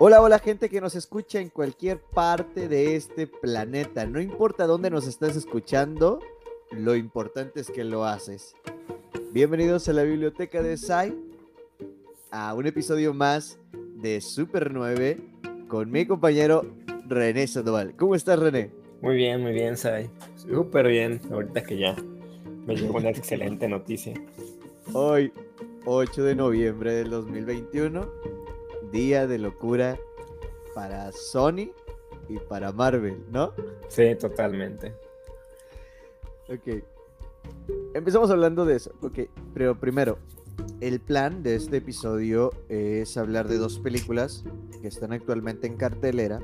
Hola, hola gente que nos escucha en cualquier parte de este planeta. No importa dónde nos estás escuchando, lo importante es que lo haces. Bienvenidos a la biblioteca de Sai, a un episodio más de Super 9 con mi compañero René Sandoval. ¿Cómo estás, René? Muy bien, muy bien, Sai. Súper bien, ahorita que ya me llegó una excelente noticia. Hoy, 8 de noviembre del 2021, día de locura para Sony y para Marvel, ¿no? Sí, totalmente. Ok. Empezamos hablando de eso. Ok, pero primero, el plan de este episodio es hablar de dos películas que están actualmente en cartelera.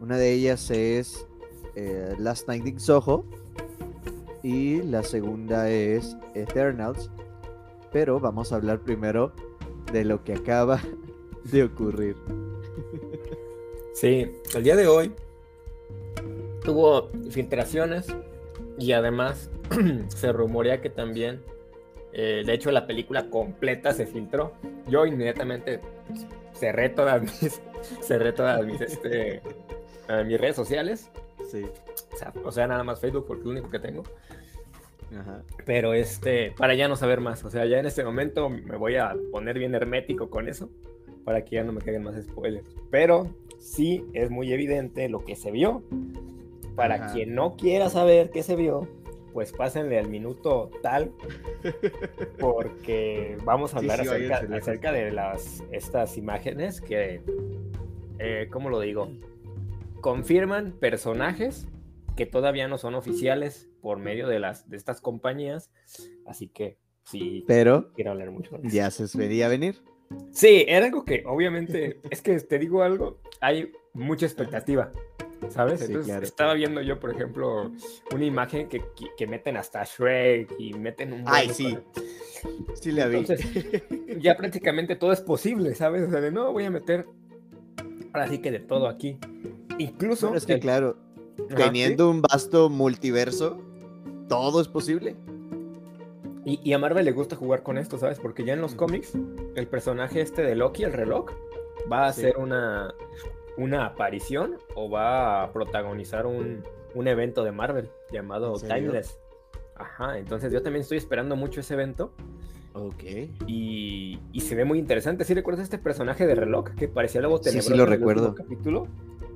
Una de ellas es eh, Last Night in Soho y la segunda es Eternals. Pero vamos a hablar primero de lo que acaba de ocurrir. Sí, el día de hoy tuvo filtraciones y además se rumorea que también, eh, de hecho, la película completa se filtró. Yo inmediatamente cerré todas mis, cerré todas mis, este, mis redes sociales. Sí. O sea, o sea, nada más Facebook porque es lo único que tengo. Pero este, para ya no saber más. O sea, ya en este momento me voy a poner bien hermético con eso. Para que ya no me caigan más spoilers. Pero sí es muy evidente lo que se vio. Para Ajá. quien no quiera saber qué se vio, pues pásenle al minuto tal. Porque vamos a Sí, hablar sí, acerca, váyanse, acerca de las, estas imágenes que, eh, ¿cómo lo digo? Confirman personajes que todavía no son oficiales por medio de, las, de estas compañías. Así que sí, Pero quiero hablar mucho de eso. ya se vería venir. Sí, era algo que obviamente, es que te digo algo, hay mucha expectativa, ¿sabes? Sí, Entonces claro. estaba viendo yo, por ejemplo, una imagen que, que, meten hasta Shrek y meten un... Ay, sí. Sí la vi. Entonces, ya prácticamente todo es posible, ¿sabes? O sea, de no voy a meter, ahora sí que de todo aquí. Incluso... Bueno, es que el- claro, Ajá, teniendo un vasto multiverso, todo es posible. Y, y a Marvel le gusta jugar con esto, ¿sabes? Porque ya en los cómics, el personaje este de Loki, el reloj, va a Sí. hacer una, una aparición o va a protagonizar un, un evento de Marvel llamado. Timeless. Ajá, entonces yo también estoy esperando mucho ese evento Ok. y, y se ve muy interesante. ¿Sí recuerdas este personaje de reloj que parecía luego Sí, sí tenebroso lo en el recuerdo. capítulo?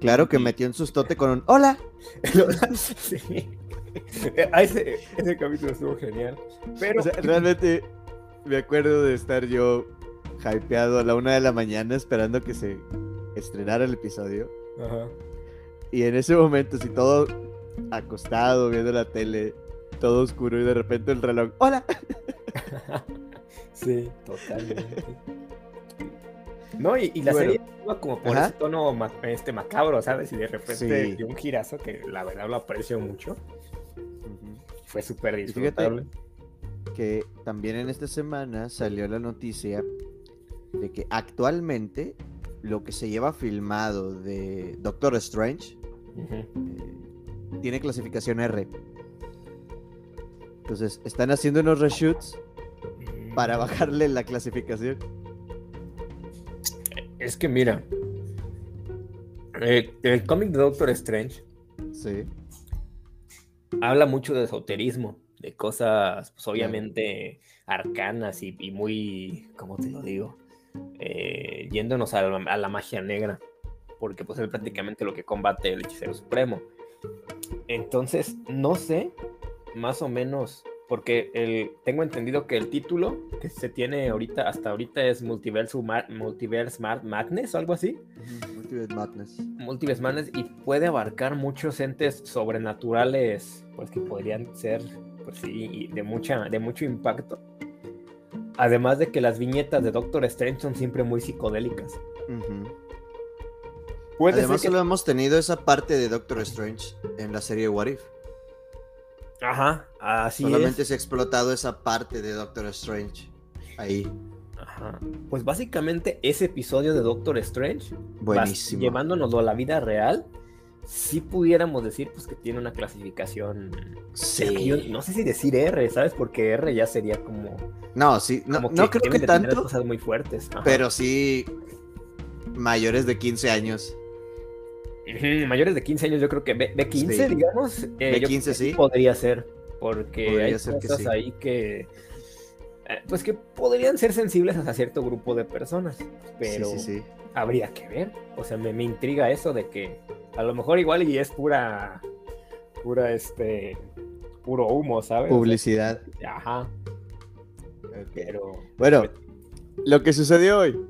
Claro que metió en sus tote con un ¡Hola! sí. Ah, ese, ese capítulo estuvo genial. Pero O sea, realmente me acuerdo de estar yo hypeado a la una de la mañana esperando que se estrenara el episodio. Ajá. Y en ese momento, si todo acostado, viendo la tele, todo oscuro y de repente el reloj ¡Hola! Sí, totalmente. No, y, y la Bueno. serie iba como por Ajá. ese tono ma- este macabro, ¿sabes? Y de repente Sí. dio un girazo que la verdad lo aprecio mucho. Fue súper fíjate- disfrutable. que también en esta semana salió la noticia de que actualmente lo que se lleva filmado de Doctor Strange eh, tiene clasificación R. Entonces, están haciendo unos reshoots para bajarle la clasificación. Es que mira, eh, el cómic de Doctor Strange Sí. Habla mucho de esoterismo, de cosas, pues obviamente arcanas y, y muy, ¿cómo te lo digo? Eh, yéndonos a la, a la magia negra, porque pues es prácticamente lo que combate el hechicero supremo. Entonces, no sé, más o menos, porque el, tengo entendido que el título que se tiene ahorita, hasta ahorita es Multiverse, Ma- Multiverse Ma- Madness o algo así. Multiverse Madness. Multiverse Madness y puede abarcar muchos entes sobrenaturales, pues que podrían ser, pues sí, de, mucha, de mucho impacto. Además de que las viñetas de Doctor Strange son siempre muy psicodélicas. Puede Además, solo hemos tenido esa parte de Doctor Strange en la serie What If. Ajá, así Solamente es. se ha explotado esa parte de Doctor Strange. Ahí. Ajá. Pues básicamente ese episodio de Doctor Strange, Buenísimo. llevándonoslo a la vida real, sí pudiéramos decir pues que tiene una clasificación... Yo Sí. no sé si decir R, ¿sabes? Porque R ya sería como... No, sí, no, como no creo que tanto, cosas muy fuertes. Ajá. pero sí mayores de 15 años. mayores de 15 años, yo creo que B15, digamos. Eh, B15 sí. Podría ser, porque hay cosas ahí que eh, pues que podrían ser sensibles hasta cierto grupo de personas, pero habría que ver. O sea, me, intriga eso de que a lo mejor igual y es pura, pura, este, puro humo, ¿sabes? Publicidad. ajá. Pero. Bueno, pues, lo que sucedió hoy.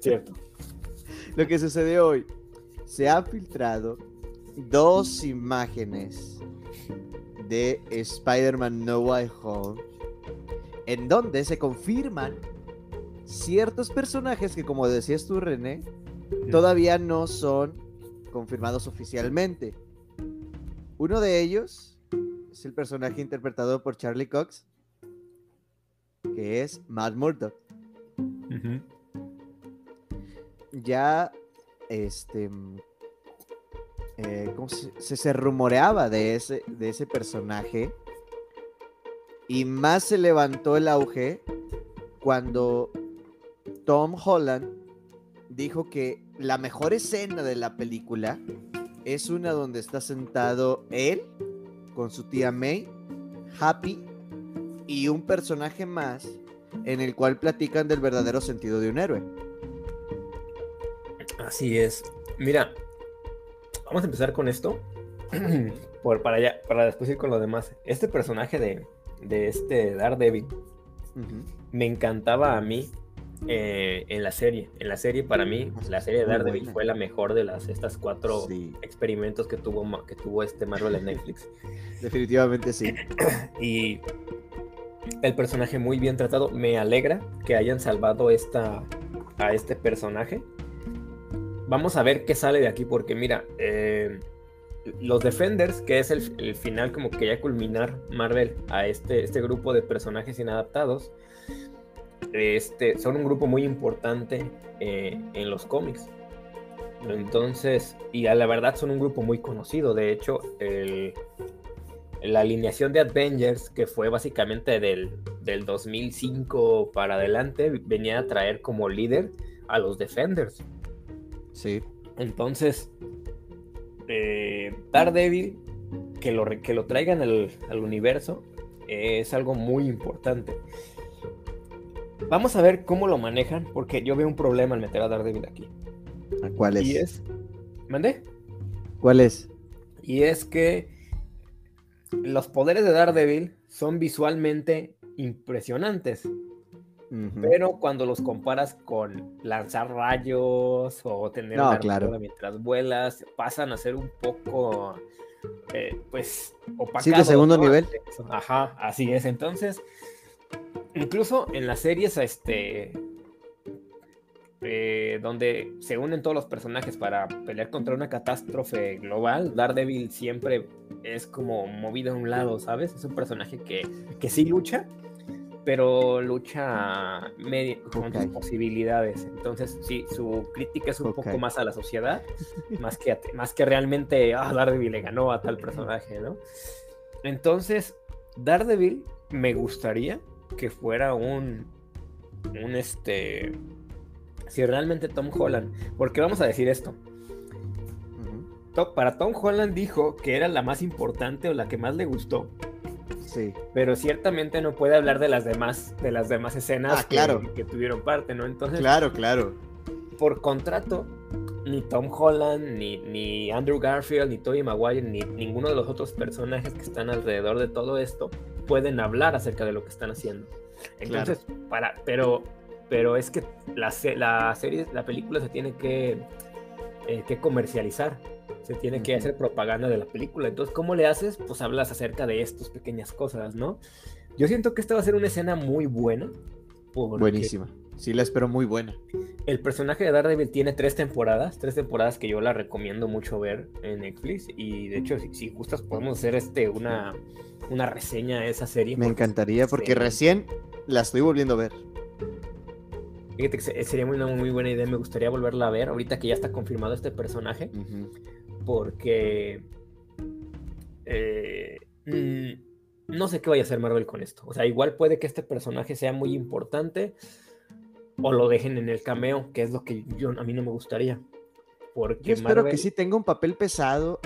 cierto. lo que sucedió hoy. Se han filtrado dos imágenes de Spider-Man No Way Home en donde se confirman ciertos personajes que, como decías tú, René, todavía no son confirmados oficialmente. Uno de ellos es el personaje interpretado por Charlie Cox, que es Matt Murdock. Ya, este, eh, se, se, rumoreaba de ese, de ese personaje y más se levantó el auge cuando Tom Holland dijo que la mejor escena de la película es una donde está sentado él con su tía May, Happy y un personaje más en el cual platican del verdadero sentido de un héroe. Así es. Mira, vamos a empezar con esto. Por, para, allá, para después ir con lo demás. Este personaje de, de este Daredevil me encantaba a mí eh, en la serie. En la serie, para mí, la serie de Daredevil fue la mejor de las estas cuatro experimentos que tuvo, que tuvo este Marvel en Netflix. Definitivamente sí. y el personaje muy bien tratado. Me alegra que hayan salvado esta, a este personaje. Vamos a ver qué sale de aquí, porque mira, eh, los Defenders, que es el, final como que ya culminar Marvel a este, este grupo de personajes inadaptados, este, son un grupo muy importante eh, en los cómics. Entonces, y a la verdad son un grupo muy conocido. De hecho, la alineación de Avengers, que fue básicamente del, del 2005 para adelante, venía a traer como líder a los Defenders. Sí. Entonces, eh, Daredevil, que lo, que lo traigan al, universo, es algo muy importante. Vamos a ver cómo lo manejan, porque yo veo un problema al meter a Daredevil aquí. ¿Cuál es? Y es. ¿Mandé? ¿Cuál es? Y es que los poderes de Daredevil son visualmente impresionantes. Pero cuando los comparas con lanzar rayos o tener no, claro. mientras vuelas, pasan a ser un poco, eh, pues, opacados. Sí, de segundo nivel. Ajá, así es. Entonces, incluso en las series, este, eh, donde se unen todos los personajes para pelear contra una catástrofe global, Daredevil siempre es como movido a un lado, ¿sabes? Es un personaje que, que sí lucha, pero lucha con sus posibilidades. Entonces, sí, su crítica es un poco más a la sociedad, más que, más que realmente, ah, Daredevil le ganó a tal personaje, ¿no? Entonces, Daredevil me gustaría que fuera un, un este, si realmente Tom Holland, porque vamos a decir esto. Para Tom Holland dijo que era la más importante o la que más le gustó pero ciertamente no puede hablar de las demás, de las demás escenas ah, que, tuvieron parte, ¿no? Entonces. Claro, claro. Por contrato, ni Tom Holland, ni, ni Andrew Garfield, ni Tobey Maguire, ni ninguno de los otros personajes que están alrededor de todo esto pueden hablar acerca de lo que están haciendo. Entonces, para, pero, pero es que la, la serie, la película se tiene que, eh, que comercializar se tiene que hacer propaganda de la película. Entonces, ¿cómo le haces? Pues hablas acerca de estas pequeñas cosas, ¿no? Yo siento que esta va a ser una escena muy buena. Buenísima. Sí, la espero muy buena. El personaje de Daredevil tiene tres temporadas, tres temporadas que yo la recomiendo mucho ver en Netflix. Y de hecho, si, gustas, podemos hacer este una, una reseña de esa serie. Me encantaría, porque recién la estoy volviendo a ver. Fíjate que sería una muy buena idea, me gustaría volverla a ver, ahorita que ya está confirmado este personaje porque eh, mm, no sé qué vaya a hacer Marvel con esto. O sea, igual puede que este personaje sea muy importante, o lo dejen en el cameo, que es lo que yo, a mí no me gustaría. Porque yo espero que sí tenga un papel pesado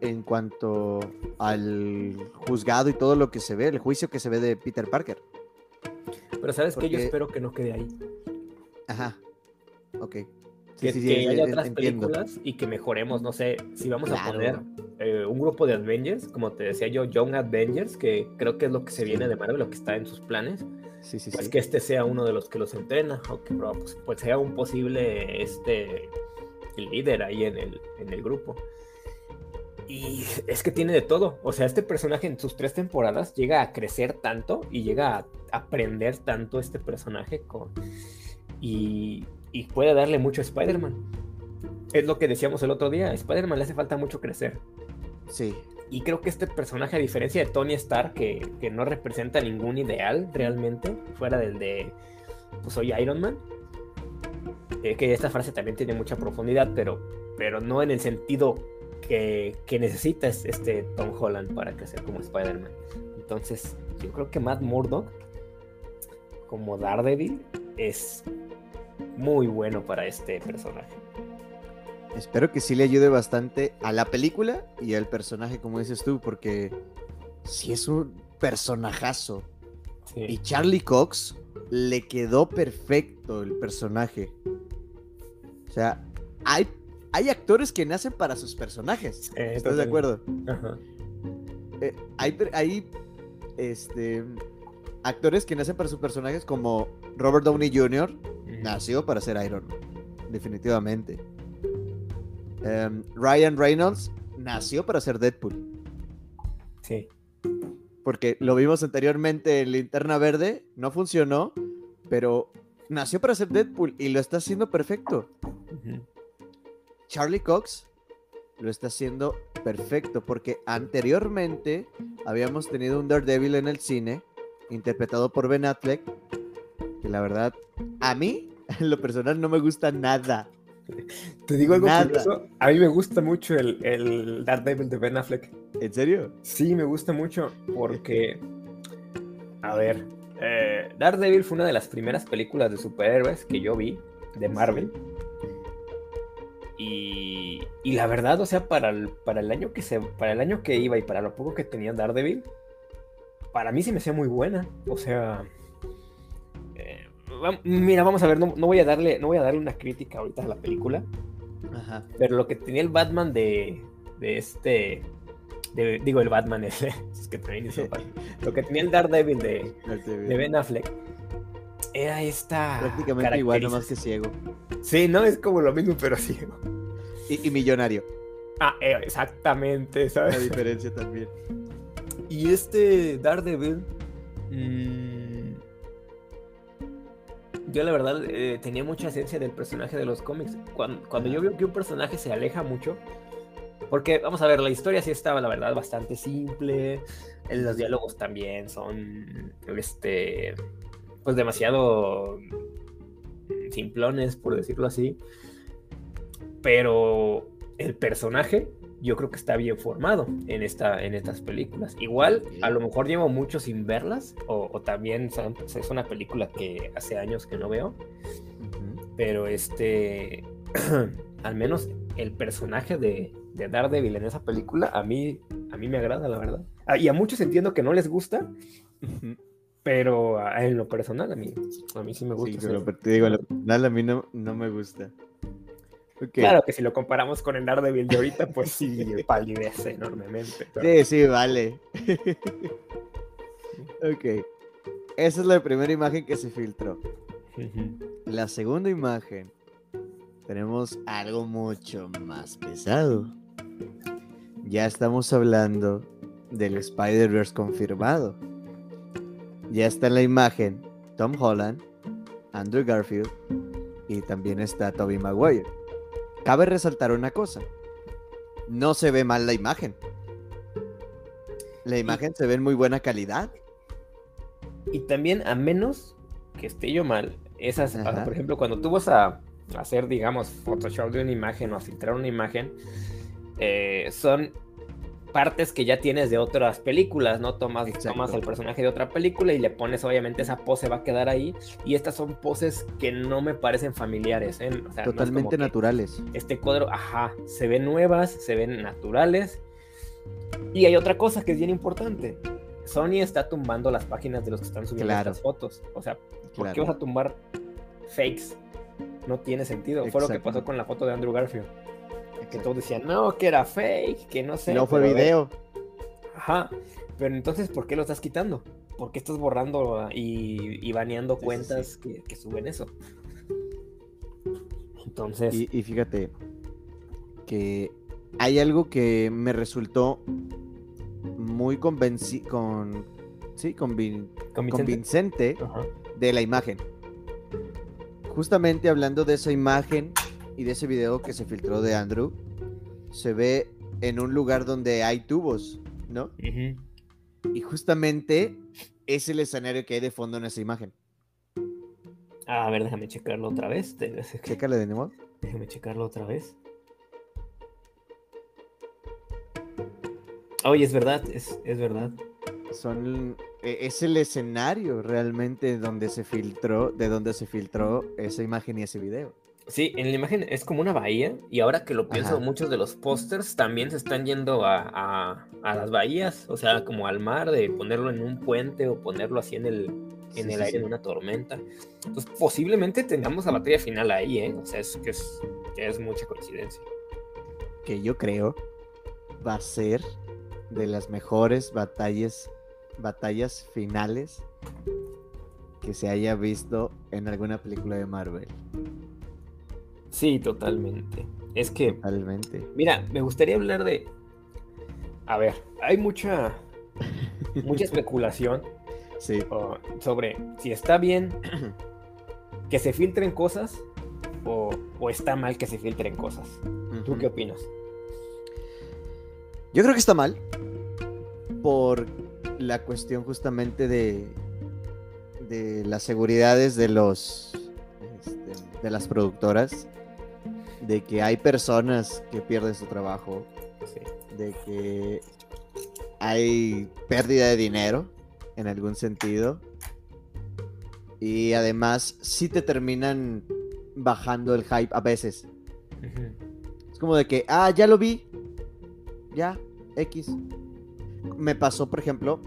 en cuanto al juzgado y todo lo que se ve, el juicio que se ve de Peter Parker. Pero sabes que yo espero que no quede ahí. Ajá. Ok. que, haya otras películas y que mejoremos, no sé, si vamos a poner eh, un grupo de Avengers, como te decía yo, Young Avengers, que creo que es lo que se viene de Marvel, lo que está en sus planes. Sí, sí, pues que este sea uno de los que los entrena, o que pues, pues sea un posible este líder ahí en el, en el grupo. Y es que tiene de todo. O sea, este personaje en sus tres temporadas llega a crecer tanto y llega a aprender tanto este personaje con... y, y puede darle mucho a Spider-Man. Es lo que decíamos el otro día. A Spider-Man le hace falta mucho crecer. Sí. Y creo que este personaje, a diferencia de Tony Stark, que, que no representa ningún ideal realmente, fuera del de pues soy Iron Man, eh, que esta frase también tiene mucha profundidad, pero, pero no en el sentido que, que necesita este Tom Holland para crecer como Spider-Man. Entonces, yo creo que Matt Murdock, como Daredevil, es muy bueno para este personaje. Espero que sí le ayude bastante a la película y al personaje, como dices tú, porque sí es un personajazo. Y Charlie Cox le quedó perfecto el personaje. O sea, hay, hay actores que nacen para sus personajes. ¿Estás de acuerdo? Eh, hay, hay este, actores que nacen para sus personajes como Robert Downey Jr. nació para ser Iron Man, definitivamente. Em, Ryan Reynolds nació para ser Deadpool. Sí. Porque lo vimos anteriormente en Linterna Verde, no funcionó, pero nació para ser Deadpool y lo está haciendo perfecto. Charlie Cox lo está haciendo perfecto porque anteriormente habíamos tenido un Daredevil en el cine interpretado por Ben Affleck que la verdad a mí en lo personal no me gusta nada. Te digo algo curioso. A mí me gusta mucho el, el Daredevil de Ben Affleck. ¿En serio? Sí, me gusta mucho porque, a ver, eh, Daredevil fue una de las primeras películas de superhéroes que yo vi de Marvel. Y, y, la verdad, o sea, para el, para el año que se, para el año que iba y para lo poco que tenía Daredevil, para mí sí me hacía muy buena. O sea, mira, vamos a ver, no, voy a darle, no voy a darle una crítica ahorita a la película. Pero lo que tenía el Batman de, de este. digo, el Batman es, que también Lo que tenía el Daredevil de, de Ben Affleck era esta. Prácticamente igual, nomás que ciego. Sí, no es como lo mismo, pero ciego. Y, millonario. Ah, eh, exactamente, ¿sabes? La diferencia también. Y este Daredevil. Mmm, yo la verdad eh, tenía mucha esencia del personaje de los cómics. Cuando, yo veo que un personaje se aleja mucho, porque vamos a ver, la historia sí estaba la verdad bastante simple, los diálogos también son, este, pues demasiado simplones, por decirlo así. Pero el personaje yo creo que está bien formado en, esta, en estas películas. Igual, a lo mejor llevo mucho sin verlas, o, también es una película que hace años que no veo, pero este, al menos el personaje de, de, Daredevil en esa película, a mí, a mí me agrada, la verdad. Y a muchos entiendo que no les gusta, pero en lo personal, a mí, a mí sí me gusta. Sí, pero te digo, en lo personal a mí no, no me gusta. Claro que si lo comparamos con el Daredevil de ahorita, pues sí, palidece enormemente. Sí, sí, vale. ok. Esa es la primera imagen que se filtró. La segunda imagen, tenemos algo mucho más pesado. Ya estamos hablando del Spider-Verse confirmado. Ya está en la imagen Tom Holland, Andrew Garfield y también está Tobey Maguire. Cabe resaltar una cosa. No se ve mal la imagen. La imagen se ve en muy buena calidad. Y también, a menos que esté yo mal, esas, por ejemplo, cuando tú vas a hacer, digamos, Photoshop de una imagen o a filtrar una imagen, eh, son partes que ya tienes de otras películas, ¿no? Tomas, Exacto. tomas el personaje de otra película y le pones, obviamente, esa pose va a quedar ahí. Y estas son poses que no me parecen familiares, ¿eh? O sea, no es como Totalmente naturales. Este cuadro, ajá, se ven nuevas, se ven naturales. Y hay otra cosa que es bien importante. Sony está tumbando las páginas de los que están subiendo Claro. estas fotos. O sea, ¿por qué vas a tumbar fakes? No tiene sentido. Fue lo que pasó con la foto de Andrew Garfield. Que todos decían, no, que era fake, que no sé. no fue video. Ajá. Pero entonces, ¿por qué lo estás quitando? ¿Por qué estás borrando ah, y, y baneando Sí, sí, cuentas Que, que suben eso? Entonces, Y, y fíjate que hay algo que me resultó muy convenci con, sí, convin- convincente. convincente de la imagen. Justamente hablando de esa imagen y de ese video que se filtró de Andrew, se ve en un lugar donde hay tubos, ¿no? Y justamente es el escenario que hay de fondo en esa imagen. Ah, a ver, déjame checarlo otra vez. Chécale de nuevo. Déjame checarlo otra vez. Oye, es verdad, es, es verdad. Son, e- es el escenario realmente donde se filtró, de donde se filtró esa imagen y ese video. Sí, en la imagen es como una bahía y ahora que lo pienso, Ajá. muchos de los pósters también se están yendo a, a- a las bahías, o sea, como al mar, de ponerlo en un puente o ponerlo así en el, en Sí, el sí, aire sí. en una tormenta. Entonces, posiblemente tengamos la batalla final ahí, ¿eh? O sea, es que es, que es mucha coincidencia. Que yo creo va a ser de las mejores batallas, batallas finales que se haya visto en alguna película de Marvel. Sí, totalmente. Es que Totalmente. Mira, me gustaría hablar de. A ver, hay mucha. mucha especulación Sí. sobre si está bien que se filtren cosas o, o está mal que se filtren cosas. ¿Tú qué opinas? Yo creo que está mal por la cuestión justamente de, de las seguridades de los este, de las productoras, de que hay personas que pierden su trabajo, Sí. de que hay pérdida de dinero en algún sentido y además sí te terminan bajando el hype a veces. Es como de que, ah, ya lo vi. Ya, X. Me pasó, por ejemplo,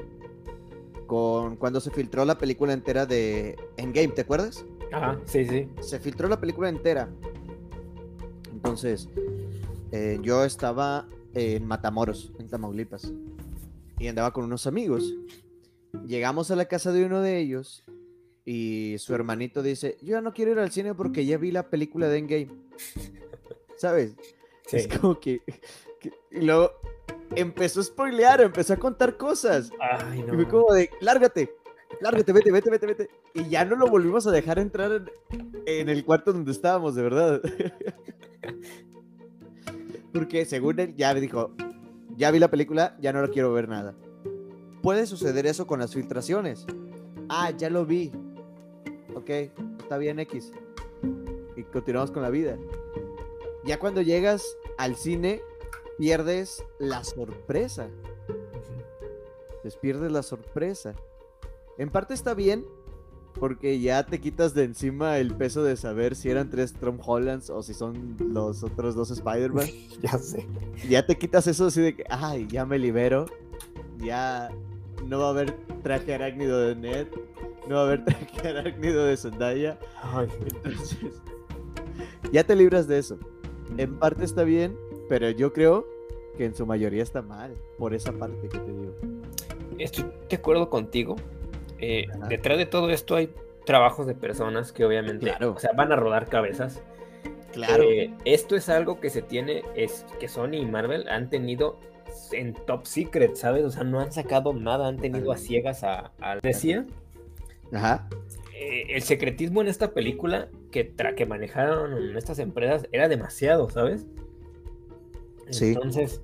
con cuando se filtró la película entera de Endgame, ¿te acuerdas? Ajá, sí, sí. Se filtró la película entera. Entonces, eh, yo estaba en Matamoros, en Tamaulipas. Y andaba con unos amigos. Llegamos a la casa de uno de ellos y su hermanito dice, yo ya no quiero ir al cine porque ya vi la película de Endgame. ¿Sabes? sí. Es como que, que- Y luego empezó a spoilear, empezó a contar cosas. Ay, Y no. fue como de, lárgate, lárgate, vete, vete, vete, vete. Y ya no lo volvimos a dejar entrar en, el cuarto donde estábamos, de verdad. Porque según él ya dijo, ya vi la película, ya no la quiero ver nada. Puede suceder eso con las filtraciones. Ah, ya lo vi. Ok, está bien X. Y continuamos con la vida. Ya cuando llegas al cine, pierdes la sorpresa les pierdes la sorpresa. En parte está bien, porque ya te quitas de encima el peso de saber si eran tres Tom Hollands o si son los otros dos Spider-Man. Ya sé. ya te quitas eso así de que, ay, ya me libero. Ya no va a haber traje arácnido de Ned. No va a haber traje arácnido de Zendaya. Ay, Entonces, ya te libras de eso. En parte está bien, pero yo creo que en su mayoría está mal. Por esa parte que te digo. Estoy de acuerdo contigo. Eh, detrás de todo esto hay trabajos de personas que obviamente Claro. o sea, van a rodar cabezas. Claro. Eh, esto es algo que se tiene, es que Sony y Marvel han tenido en top secret, ¿sabes? O sea, no han sacado nada, han tenido a ciegas a... a- Decía, Ajá. eh, el secretismo en esta película que, tra- que manejaron estas empresas era demasiado, ¿sabes? Sí. Entonces,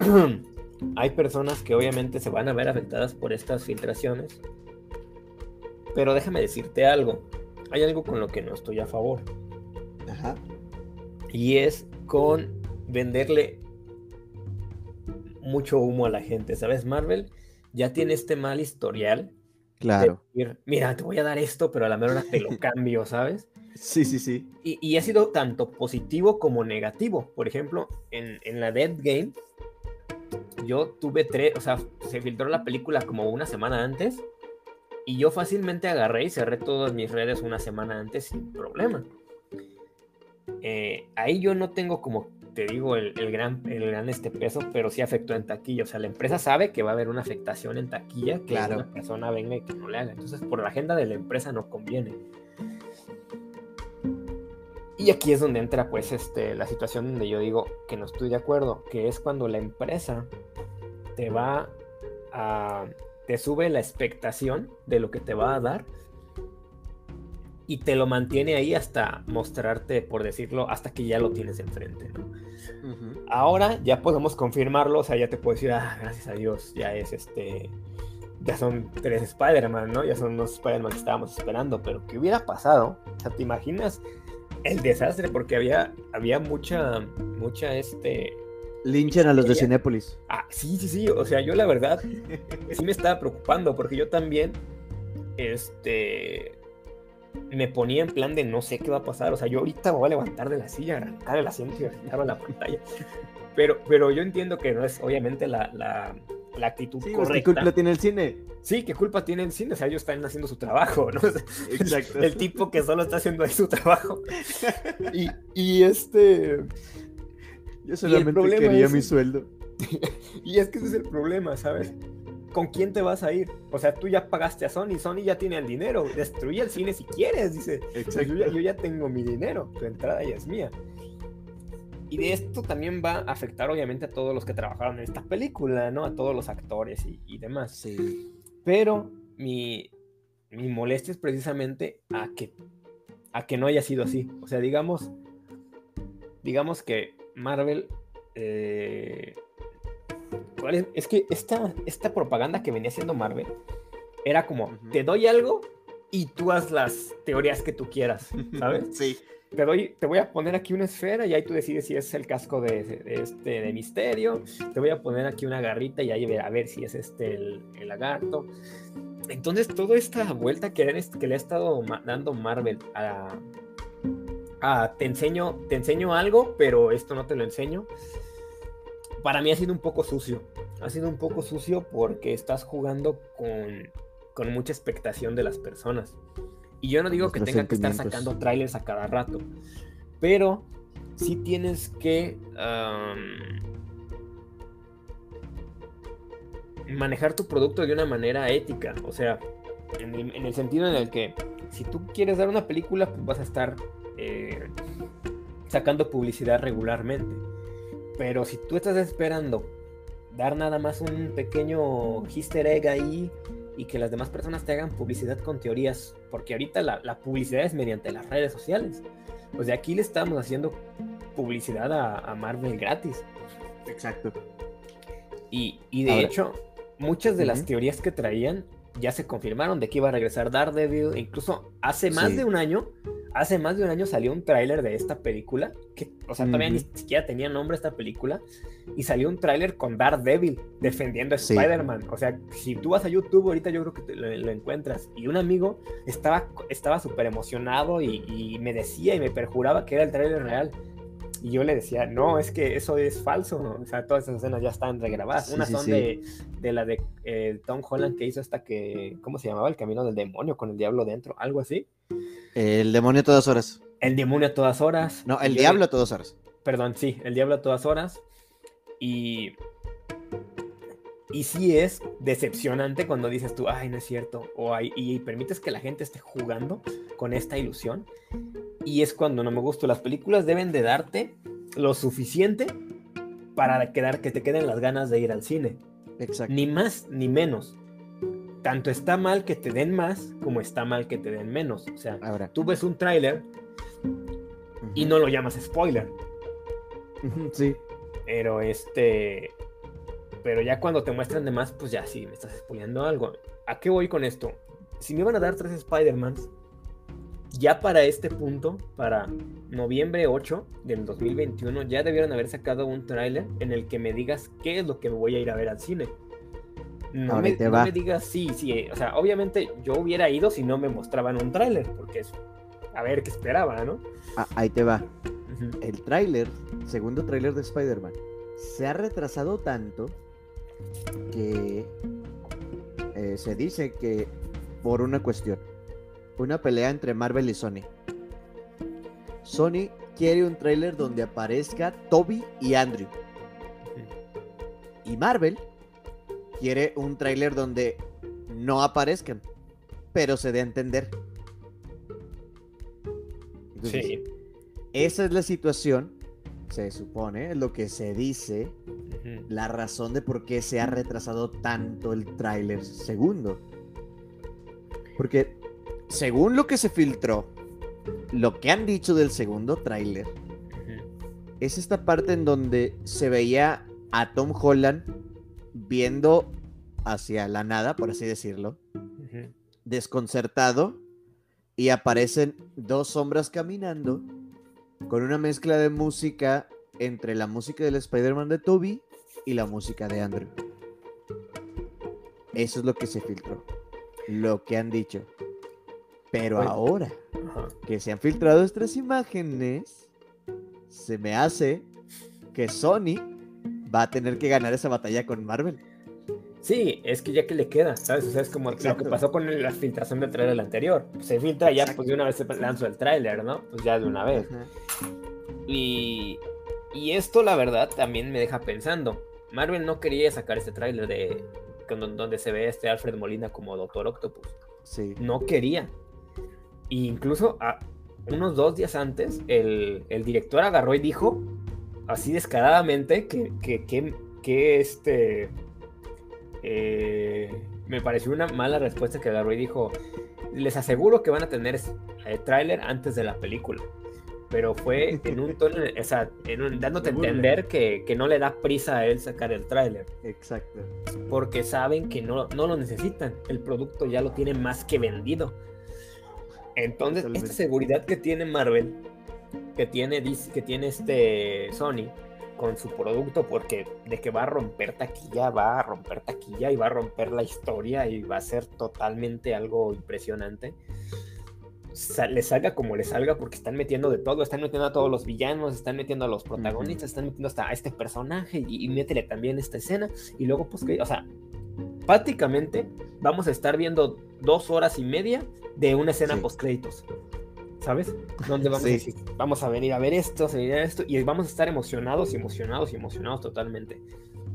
hay personas que obviamente se van a ver afectadas por estas filtraciones. Pero déjame decirte algo. Hay algo con lo que no estoy a favor. Ajá. Y es con venderle mucho humo a la gente, ¿sabes? Marvel ya tiene este mal historial. Claro. Mira, te voy a dar esto, pero a la mejor te lo cambio, ¿sabes? Sí, sí, sí. Y, ha sido tanto positivo como negativo. Por ejemplo, en, en la Dead Game, yo tuve tres, o sea, se filtró la película como una semana antes y yo fácilmente agarré y cerré todas mis redes una semana antes sin problema. Eh, ahí yo no tengo como te digo el, gran, el gran este peso, pero sí afectó en taquilla. O sea, la empresa sabe que va a haber una afectación en taquilla que claro. una persona venga y que no le haga. Entonces, por la agenda de la empresa no conviene. Y aquí es donde entra pues este, la situación donde yo digo que no estoy de acuerdo, que es cuando la empresa te va a, te sube la expectación de lo que te va a dar y te lo mantiene ahí hasta mostrarte, por decirlo, hasta que ya lo tienes enfrente. Ahora ya podemos confirmarlo, o sea, ya te puedo decir, ah, gracias a Dios, ya es este, ya son tres Spider-Man, ¿no? Ya son los Spider-Man que estábamos esperando, pero ¿qué hubiera pasado? O sea, ¿te imaginas el desastre porque había, había mucha, mucha, este... Linchan a los de Cinépolis. Ah, sí, sí, sí, o sea, yo la verdad sí me estaba preocupando porque yo también, este, me ponía en plan de no sé qué va a pasar, o sea, yo ahorita me voy a levantar de la silla, arrancar el asiento y arrancar la pantalla, pero, pero yo entiendo que no es obviamente la, la la actitud correcta. ¿Qué culpa tiene el cine? Sí, ¿qué culpa tiene el cine? O sea, ellos están haciendo su trabajo, ¿no? Exacto. El tipo que solo está haciendo ahí su trabajo. Y, y este... Yo solamente quería mi sueldo. y es que ese es el problema, ¿sabes? ¿Con quién te vas a ir? O sea, tú ya pagaste a Sony, Sony ya tiene el dinero, destruye el cine si quieres, dice. Exacto. Yo yo ya tengo mi dinero, tu entrada ya es mía. Y de esto también va a afectar obviamente a todos los que trabajaron en esta película, ¿no? A todos los actores y, demás. Sí. Pero mi, mi molestia es precisamente a que, a que no haya sido así. O sea, digamos, digamos que Marvel... Eh, es? es? que esta, esta propaganda que venía haciendo Marvel era como, te doy algo y tú haz las teorías que tú quieras, ¿sabes? Sí te, doy, te voy a poner aquí una esfera y ahí tú decides si es el casco de, este, de misterio. Te voy a poner aquí una garrita y ahí a ver si es este el, lagarto. Entonces, toda esta vuelta que, que le ha estado dando Marvel a, a, te, enseño, te enseño algo, pero esto no te lo enseño. Para mí ha sido un poco sucio. Ha sido un poco sucio porque estás jugando con, con mucha expectación de las personas. Y yo no digo que tengan que estar sacando trailers a cada rato, pero sí tienes que manejar tu producto de una manera ética. O sea, en el, sentido en el que si tú quieres dar una película, pues vas a estar eh, sacando publicidad regularmente. Pero si tú estás esperando dar nada más un pequeño easter egg ahí y que las demás personas te hagan publicidad con teorías, porque ahorita la, publicidad es mediante las redes sociales. Pues de aquí le estamos haciendo publicidad a, Marvel gratis. Exacto. Y, de hecho, muchas de las teorías que traían ya se confirmaron de que iba a regresar Daredevil. Incluso hace más de un año, hace más de un año salió un tráiler de esta película, que, o sea, todavía ni siquiera tenía nombre esta película, y salió un tráiler con Daredevil defendiendo a Spider-Man. O sea, si tú vas a YouTube ahorita yo creo que lo, encuentras. Y un amigo estaba súper emocionado y, y, me decía y me perjuraba que era el tráiler real. Y yo le decía, no, es que eso es falso. O sea, todas esas escenas ya están regrabadas. Unas son De, de, la de eh, Tom Holland que hizo hasta que, ¿cómo se llamaba? El camino del demonio con el diablo dentro, algo así. El demonio a todas horas. El demonio a todas horas. No, el diablo a todas horas. Perdón, sí, el diablo a todas horas. Y y sí es decepcionante cuando dices tú, ay, no es cierto, o hay, y permites que la gente esté jugando con esta ilusión. Y es cuando no me gusta. Las películas deben de darte lo suficiente para quedar, que te queden las ganas de ir al cine. Exacto. Ni más ni menos. Tanto está mal que te den más como está mal que te den menos. O sea, Ahora. tú ves un tráiler y no lo llamas spoiler. Sí. Pero este pero ya cuando te muestran de más, pues ya sí, me estás spoileando algo. ¿A qué voy con esto? Si me iban a dar tres Spider-Mans, ya para este punto, para noviembre 8 del 2021, ya debieron haber sacado un tráiler en el que me digas qué es lo que voy a ir a ver al cine. No, me, digas sí, sí, o sea, obviamente yo hubiera ido si no me mostraban un tráiler, porque es a ver qué esperaba, ¿no? Ah, ahí te va. El tráiler, segundo tráiler de Spider-Man, se ha retrasado tanto que eh, se dice que por una cuestión, una pelea entre Marvel y Sony. Sony quiere un tráiler donde aparezca Toby y Andrew. Y Marvel quiere un tráiler donde no aparezcan, pero se dé a entender. sí. Esa es la situación, se supone, lo que se dice, la razón de por qué se ha retrasado tanto el tráiler segundo. Porque según lo que se filtró, lo que han dicho del segundo tráiler es esta parte en donde se veía a Tom Holland viendo hacia la nada, por así decirlo, desconcertado, y aparecen dos sombras caminando con una mezcla de música entre la música del Spider-Man de Toby y la música de Andrew. Eso es lo que se filtró lo que han dicho. Pero ahora que se han filtrado estas imágenes, se me hace que Sony va a tener que ganar esa batalla con Marvel. Sí, es que ya que le queda, ¿sabes? O sea, es como lo que pasó con la filtración del trailer anterior. Se filtra ya, pues de una vez se lanzó el trailer, ¿no? Pues ya de una vez. Y, y esto, la verdad, también me deja pensando. Marvel no quería sacar este trailer de, donde se ve este Alfred Molina como Doctor Octopus. Sí. No quería. E incluso unos dos días antes, el, director agarró y dijo, así descaradamente, que, que, este... Eh, me pareció una mala respuesta que agarró y dijo, les aseguro que van a tener el tráiler antes de la película pero fue en un tono, o sea, dándote a entender que, no le da prisa a él sacar el tráiler. Exacto. Porque saben que no, no lo necesitan, el producto ya lo tiene más que vendido. Entonces, esta seguridad que tiene Marvel, que tiene, que tiene este Sony con su producto, porque de que va a romper taquilla, va a romper taquilla y va a romper la historia y va a ser totalmente algo impresionante le salga como le salga, porque están metiendo de todo, están metiendo a todos los villanos, están metiendo a los protagonistas, están metiendo hasta a este personaje y, métele también esta escena. Y luego, pues, que, o sea, prácticamente vamos a estar viendo dos horas y media de una escena post créditos. ¿Sabes? Donde vamos, a vamos a venir a ver esto, a venir a esto, y vamos a estar emocionados y emocionados y emocionados totalmente.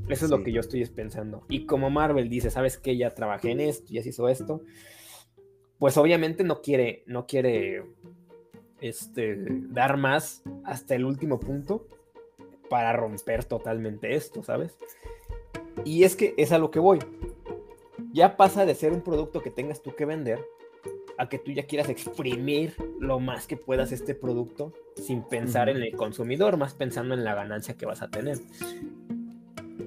Eso es lo que yo estoy pensando. Y como Marvel dice, ¿sabes qué? Ya trabajé en esto, ya se hizo esto pues obviamente no quiere, no quiere este, dar más hasta el último punto para romper totalmente esto, ¿sabes? Y es que es a lo que voy. Ya pasa de ser un producto que tengas tú que vender a que tú ya quieras exprimir lo más que puedas este producto sin pensar en el consumidor, más pensando en la ganancia que vas a tener.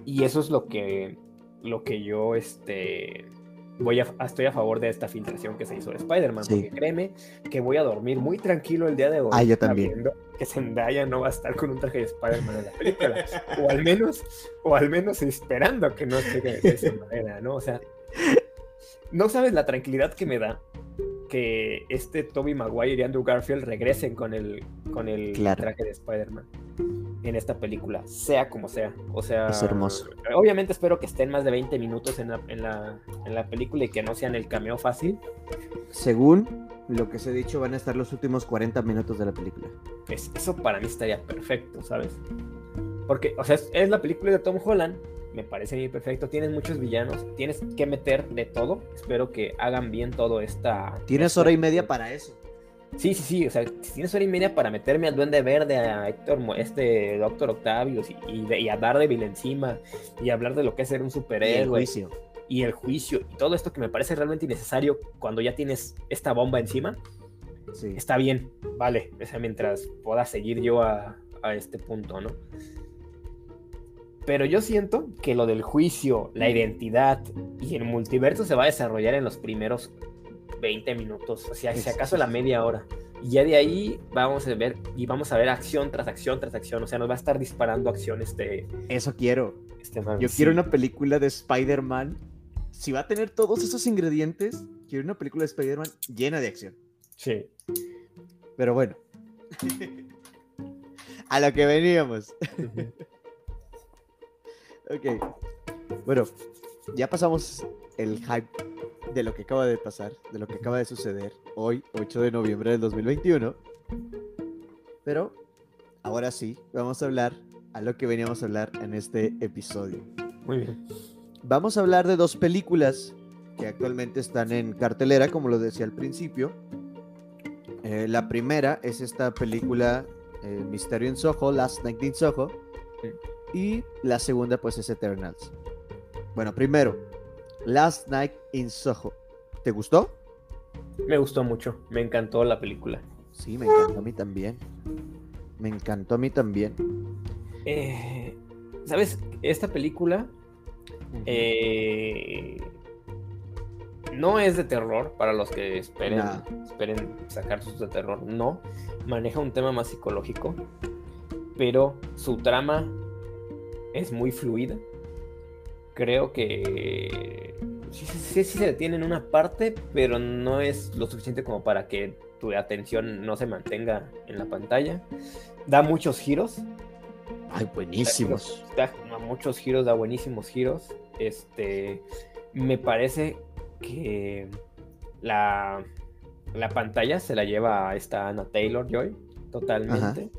Y eso es lo que, lo que yo, este, voy a, estoy a favor de esta filtración que se hizo de Spider-Man, porque créeme que voy a dormir muy tranquilo el día de hoy. Ah, yo también. Que Zendaya no va a estar con un traje de Spider-Man en la película. o al menos, o al menos esperando que no esté de esa manera, ¿no? O sea, no sabes la tranquilidad que me da que este Toby Maguire y Andrew Garfield regresen con el, con el traje de Spider-Man en esta película, sea como sea. O sea, es hermoso. Obviamente espero que estén más de 20 minutos en la, en la, en la película y que no sean el cameo fácil. Según lo que se ha dicho, van a estar los últimos 40 minutos de la película. Es, eso para mí estaría perfecto, ¿sabes? Porque, o sea, es, es la película de Tom Holland, me parece bien perfecto. Tienes muchos villanos, tienes que meter de todo. Espero que hagan bien todo esta. Tienes hora y media para eso. Sí, sí, sí, o sea, tienes hora y media para meterme al Duende Verde, a Héctor, este Doctor Octavius y, y, a Daredevil encima y hablar de lo que es ser un superhéroe. Y el juicio. Y el juicio y todo esto que me parece realmente innecesario cuando ya tienes esta bomba encima. Sí. Está bien, vale, o sea, mientras pueda seguir yo a, a este punto, ¿no? Pero yo siento que lo del juicio, la identidad y el multiverso se va a desarrollar en los primeros 20 minutos, o sea, si acaso la media hora. Y ya de ahí vamos a ver y vamos a ver acción tras acción tras acción. O sea, nos va a estar disparando acción este. Eso quiero. Este Yo quiero una película de Spider-Man. Si va a tener todos esos ingredientes, quiero una película de Spider-Man llena de acción. Sí. Pero bueno. a lo que veníamos. Ok. Bueno, ya pasamos el hype de lo que acaba de pasar, de lo que acaba de suceder hoy, 8 de noviembre del 2021. Pero ahora sí, vamos a hablar a lo que veníamos a hablar en este episodio. Muy bien. Vamos a hablar de dos películas que actualmente están en cartelera, como lo decía al principio. Eh, la primera es esta película eh, Misterio en Soho, Last Night in Soho. Y la segunda pues es Eternals. Bueno, primero, Last Night in Soho. ¿Te gustó? Me gustó mucho, me encantó la película. Sí, me encantó a mí también. Me encantó a mí también. Eh, ¿Sabes? Esta película eh, no es de terror para los que esperen, esperen sacar sus de terror. No, maneja un tema más psicológico, pero su trama es muy fluida creo que sí, sí, sí, se detiene en una parte, pero no es lo suficiente como para que tu atención no se mantenga en la pantalla. Da muchos giros. Ay, buenísimos. Da, muchos giros, da buenísimos giros. Este, me parece que la, la pantalla se la lleva a esta Anna Taylor Joy, totalmente.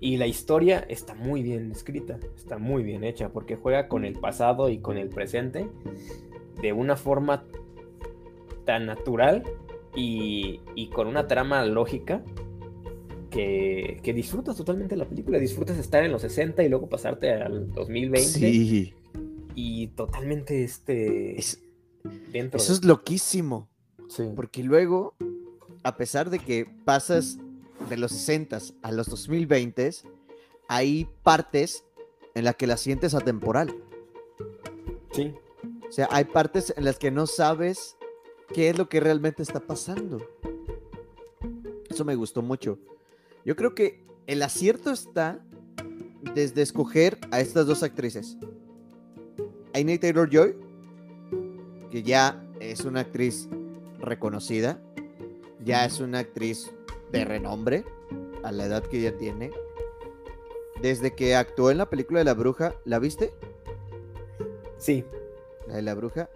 Y la historia está muy bien escrita, está muy bien hecha, porque juega con el pasado y con el presente de una forma tan natural y, con una trama lógica que, disfrutas totalmente la película. Disfrutas estar en los 60 y luego pasarte al 2020. Sí. Y totalmente este. dentro eso es loquísimo. Sí. Porque luego, a pesar de que pasas de los 60 a los 2020 hay partes en las que la sientes atemporal. Sí. O sea, hay partes en las que no sabes qué es lo que realmente está pasando. Eso me gustó mucho. Yo creo que el acierto está desde escoger a estas dos actrices. Amy Taylor Joy, que ya es una actriz reconocida, ya es una actriz de renombre a la edad que ella tiene. Desde que actuó en la película de la bruja, ¿la viste? Sí. La de la bruja.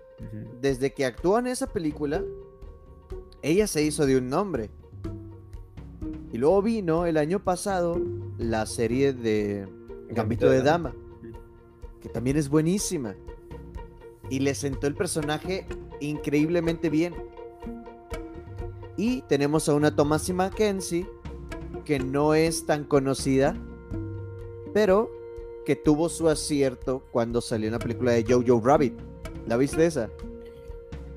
Desde que actuó en esa película, ella se hizo de un nombre. Y luego vino el año pasado la serie de Gambito, de, Dama, que también es buenísima. Y le sentó el personaje increíblemente bien. Y tenemos a una Thomas Mackenzie que no es tan conocida, pero que tuvo su acierto cuando salió en la película de Jojo Rabbit. ¿La viste esa?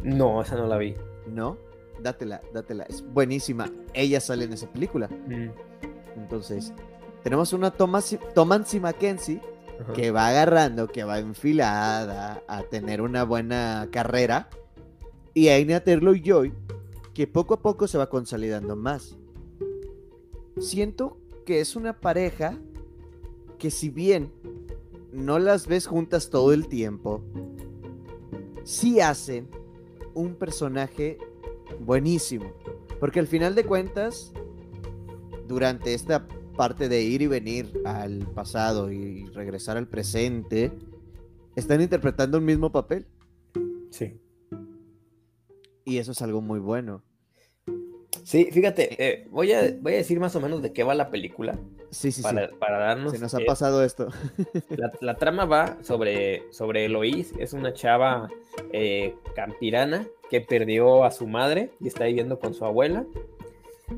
No, esa no la vi. ¿No? Dátela, dátela. Es buenísima. Ella sale en esa película. Mm. Entonces, tenemos una Thomas, Thomas Mackenzie que va agarrando, que va enfilada a tener una buena carrera. Y Aina y Joy que poco a poco se va consolidando más. Siento que es una pareja que si bien no las ves juntas todo el tiempo, sí hacen un personaje buenísimo. Porque al final de cuentas, durante esta parte de ir y venir al pasado y regresar al presente, están interpretando un mismo papel. Sí. Y eso es algo muy bueno. Sí, fíjate, eh, voy, a, voy a decir más o menos de qué va la película. Sí, sí, para, sí. Para darnos. Se nos ha eh, pasado esto. La, trama va sobre, sobre Eloís, es una chava eh, campirana que perdió a su madre y está viviendo con su abuela.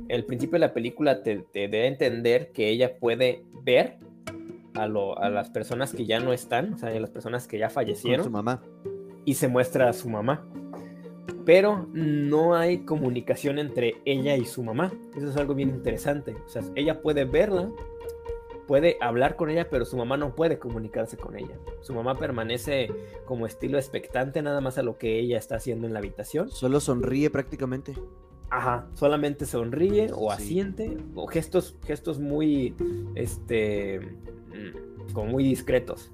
El principio de la película te, te debe entender que ella puede ver a, lo, a, las personas que ya no están, o sea, a las personas que ya fallecieron. su mamá. Y se muestra a su mamá pero no hay comunicación entre ella y su mamá. Eso es algo bien interesante. O sea, ella puede verla, puede hablar con ella, pero su mamá no puede comunicarse con ella. Su mamá permanece como estilo expectante nada más a lo que ella está haciendo en la habitación. Solo sonríe prácticamente. Ajá, solamente sonríe o asiente, o gestos, gestos muy, este, mm, como muy discretos.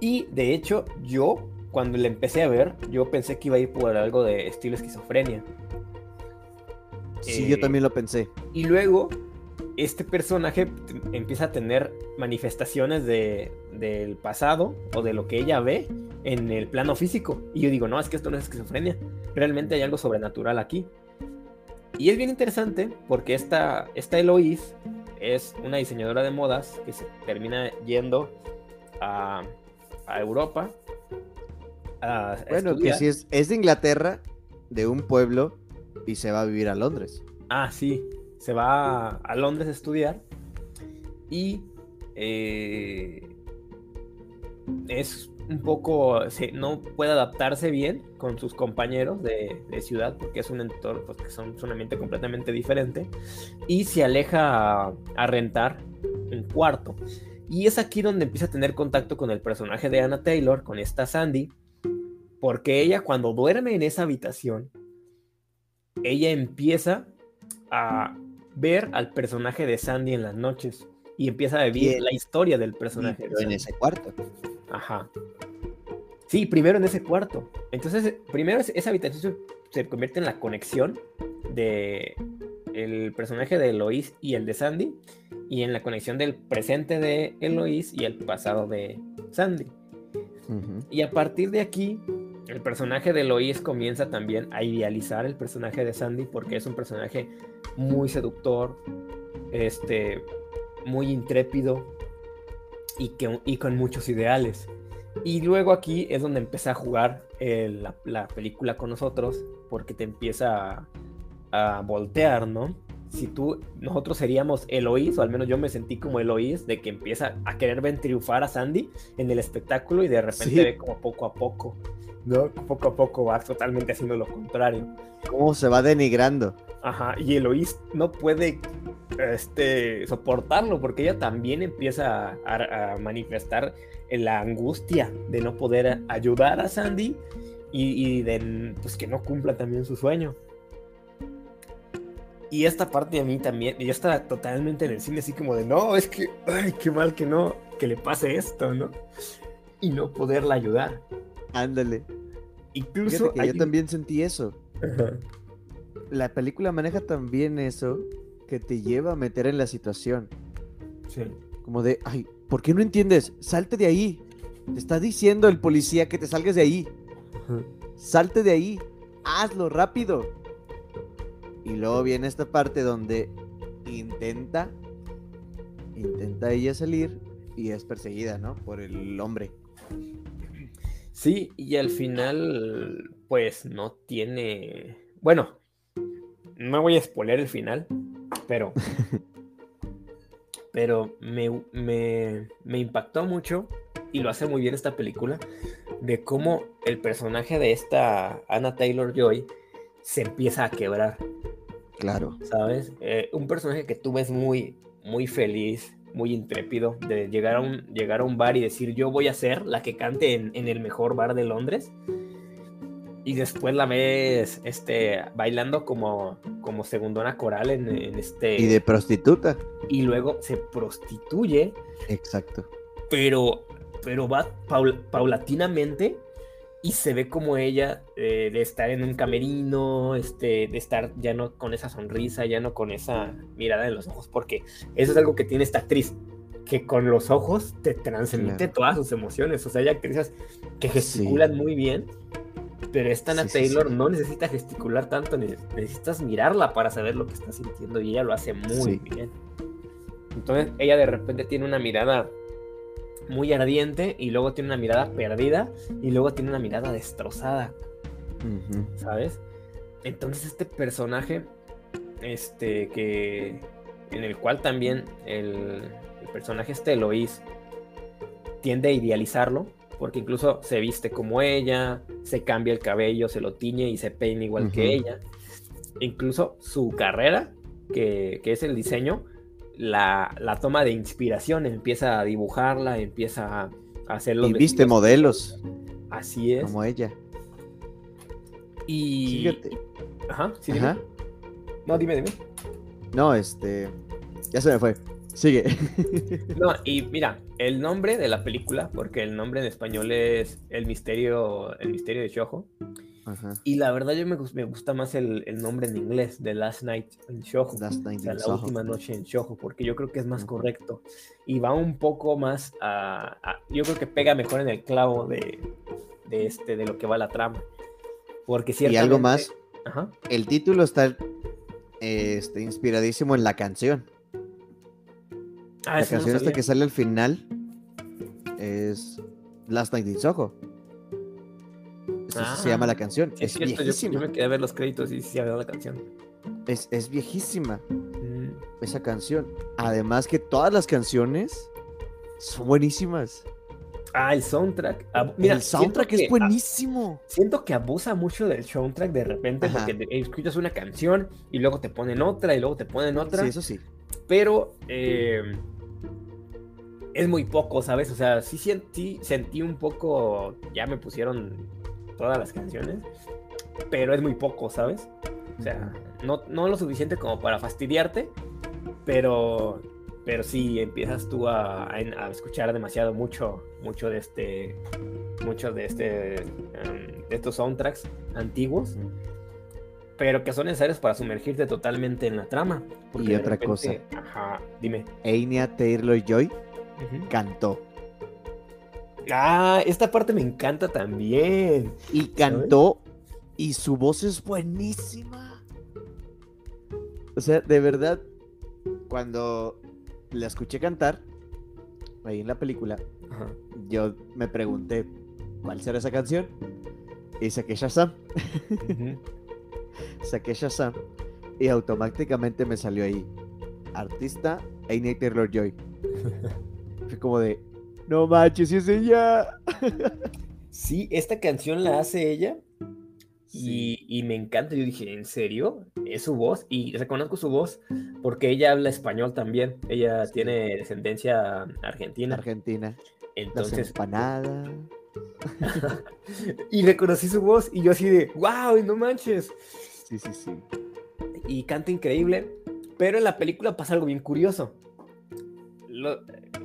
Y de hecho, yo, cuando le empecé a ver, yo pensé que iba a ir por algo de estilo esquizofrenia. Sí, yo también lo pensé. Y luego, este personaje empieza a tener manifestaciones de, del pasado o de lo que ella ve en el plano físico. Y yo digo, no, es que esto no es esquizofrenia. Realmente hay algo sobrenatural aquí. Y es bien interesante porque esta, esta Eloise es una diseñadora de modas que se termina yendo a, Europa. Bueno, que si es, es de Inglaterra, de un pueblo, y se va a vivir a Londres. Ah, sí, se va a, Londres a estudiar y eh, es un poco, no puede adaptarse bien con sus compañeros de, ciudad porque es un entorno, pues, que son, un ambiente completamente diferente y se aleja a, rentar un cuarto. Y es aquí donde empieza a tener contacto con el personaje de Anna Taylor, con esta Sandy, porque ella cuando duerme en esa habitación, ella empieza a ver al personaje de Sandy en las noches y empieza a vivir la historia del personaje. en ese cuarto. Ajá. Sí, primero en ese cuarto. Entonces, primero esa habitación se convierte en la conexión de el personaje de Eloís y el de Sandy y en la conexión del presente de Eloís y el pasado de Sandy. Y a partir de aquí, el personaje de Eloís comienza también a idealizar el personaje de Sandy porque es un personaje muy seductor, este, muy intrépido, y, que, y con muchos ideales. Y luego aquí es donde empieza a jugar la, película con nosotros, porque te empieza a, voltear, ¿no? Si tú, nosotros seríamos Eloís, o al menos yo me sentí como Eloís, de que empieza a querer ver triunfar a Sandy en el espectáculo y de repente ve como poco a poco, ¿no? Poco a poco va totalmente haciendo lo contrario. ¿Cómo se va denigrando? Ajá, y Eloís no puede este, soportarlo, porque ella también empieza a, manifestar la angustia de no poder ayudar a Sandy y, de pues, que no cumpla también su sueño. Y esta parte de mí también, yo estaba totalmente en el cine así como de, no, es que, ay, qué mal que no, que le pase esto, ¿no? Y no poderla ayudar. Ándale. Incluso... yo también sentí eso. La película maneja también eso que te lleva a meter en la situación. Sí. Como de, ay, ¿por qué no entiendes? Salte de ahí. Te está diciendo el policía que te salgas de ahí. Salte de ahí. Hazlo rápido. Y luego viene esta parte donde intenta, intenta ella salir y es perseguida, ¿no? Por el hombre. Sí, y al final, pues no tiene. Bueno, no voy a spoiler el final, pero, pero me, me, impactó mucho y lo hace muy bien esta película de cómo el personaje de esta Anna Taylor Joy se empieza a quebrar. Claro. ¿Sabes? Eh, un personaje que tú ves muy, muy feliz, muy intrépido, de llegar a, un, llegar a un bar y decir yo voy a ser la que cante en, en el mejor bar de Londres y después la ves este, bailando como, como segundona coral en, este... Y de prostituta. Y luego se prostituye. Exacto. Pero, pero va paulatinamente y se ve como ella eh, de estar en un camerino, este, de estar ya no con esa sonrisa, ya no con esa mirada en los ojos, porque eso es algo que tiene esta actriz, que con los ojos te transmite todas sus emociones. O sea, hay actrices que gesticulan muy bien pero esta Anna Taylor no necesita gesticular tanto, necesitas mirarla para saber lo que está sintiendo y ella lo hace muy bien. Entonces ella de repente tiene una mirada muy ardiente y luego tiene una mirada perdida y luego tiene una mirada destrozada. ¿Sabes? Entonces este personaje, este que en el cual también el, el personaje este Eloís tiende a idealizarlo, porque incluso se viste como ella, se cambia el cabello, se lo tiñe y se peina igual que ella. Incluso su carrera, que, es el diseño, la, toma de inspiración, empieza a dibujarla, empieza a hacer Y viste modelos. Así es. Como ella. Y, Ajá, sí, dime. Ajá. No, dime, dime. No, este. Ya se me fue. Sigue. No, y mira, el nombre de la película, porque el nombre en español es El misterio, el misterio de Shoujo. Ajá. Y la verdad, yo me, me gusta más el, el nombre en inglés, The Last Night in Shoujo. Last Night O sea, in la Soho. última noche en porque yo creo que es más correcto. Y va un poco más a, a- Yo creo que pega mejor en el clavo de, de, este, de lo que va la trama. Porque Y ciertamente... algo más, Ajá. el título está este, inspiradísimo en la canción. Ah, la eso no canción esta que sale al final es Last Night in Soho. Eso Ah, se llama la canción. Sí, es cierto, viejísima. Yo, me quedé a ver los créditos y sí había la canción. Es, es viejísima Mm. esa canción. Además que todas las canciones son buenísimas. Ah, el soundtrack. Ab- Mira, el soundtrack es que- ah, buenísimo. Siento que abusa mucho del soundtrack de repente Ajá. porque te- escuchas una canción y luego te ponen otra y luego te ponen otra. Sí, eso sí. pero eh, es muy poco, ¿sabes? O sea, sí sentí un poco, ya me pusieron todas las canciones, pero es muy poco, ¿sabes? O sea, no, no lo suficiente como para fastidiarte, pero, pero sí empiezas tú a, a- a escuchar demasiado mucho, mucho de este, mucho de este, em, de estos soundtracks antiguos, pero que son necesarios para sumergirte totalmente en la trama. Y otra cosa. Ajá, dime. Anya Taylor Joy cantó. Ah, esta parte me encanta también. Y cantó y su voz es buenísima. O sea, de verdad, cuando la escuché cantar ahí en la película, Ajá. yo me pregunté cuál será esa canción. Y saqué Shazam, Ujú. saqué Shazam y automáticamente me salió ahí artista Anya Taylor Joy. Fue como de, no manches, ¿y es ella. Sí, esta canción la hace ella Sí. y, y me encanta. Yo dije, ¿en serio? Es su voz y reconozco su voz porque ella habla español también. Ella Sí. tiene descendencia argentina. Argentina. Las Entonces, empanadas. y reconocí su voz y yo así de, wow, no manches. Sí, sí, sí. y canta increíble, pero en la película pasa algo bien curioso. Lo,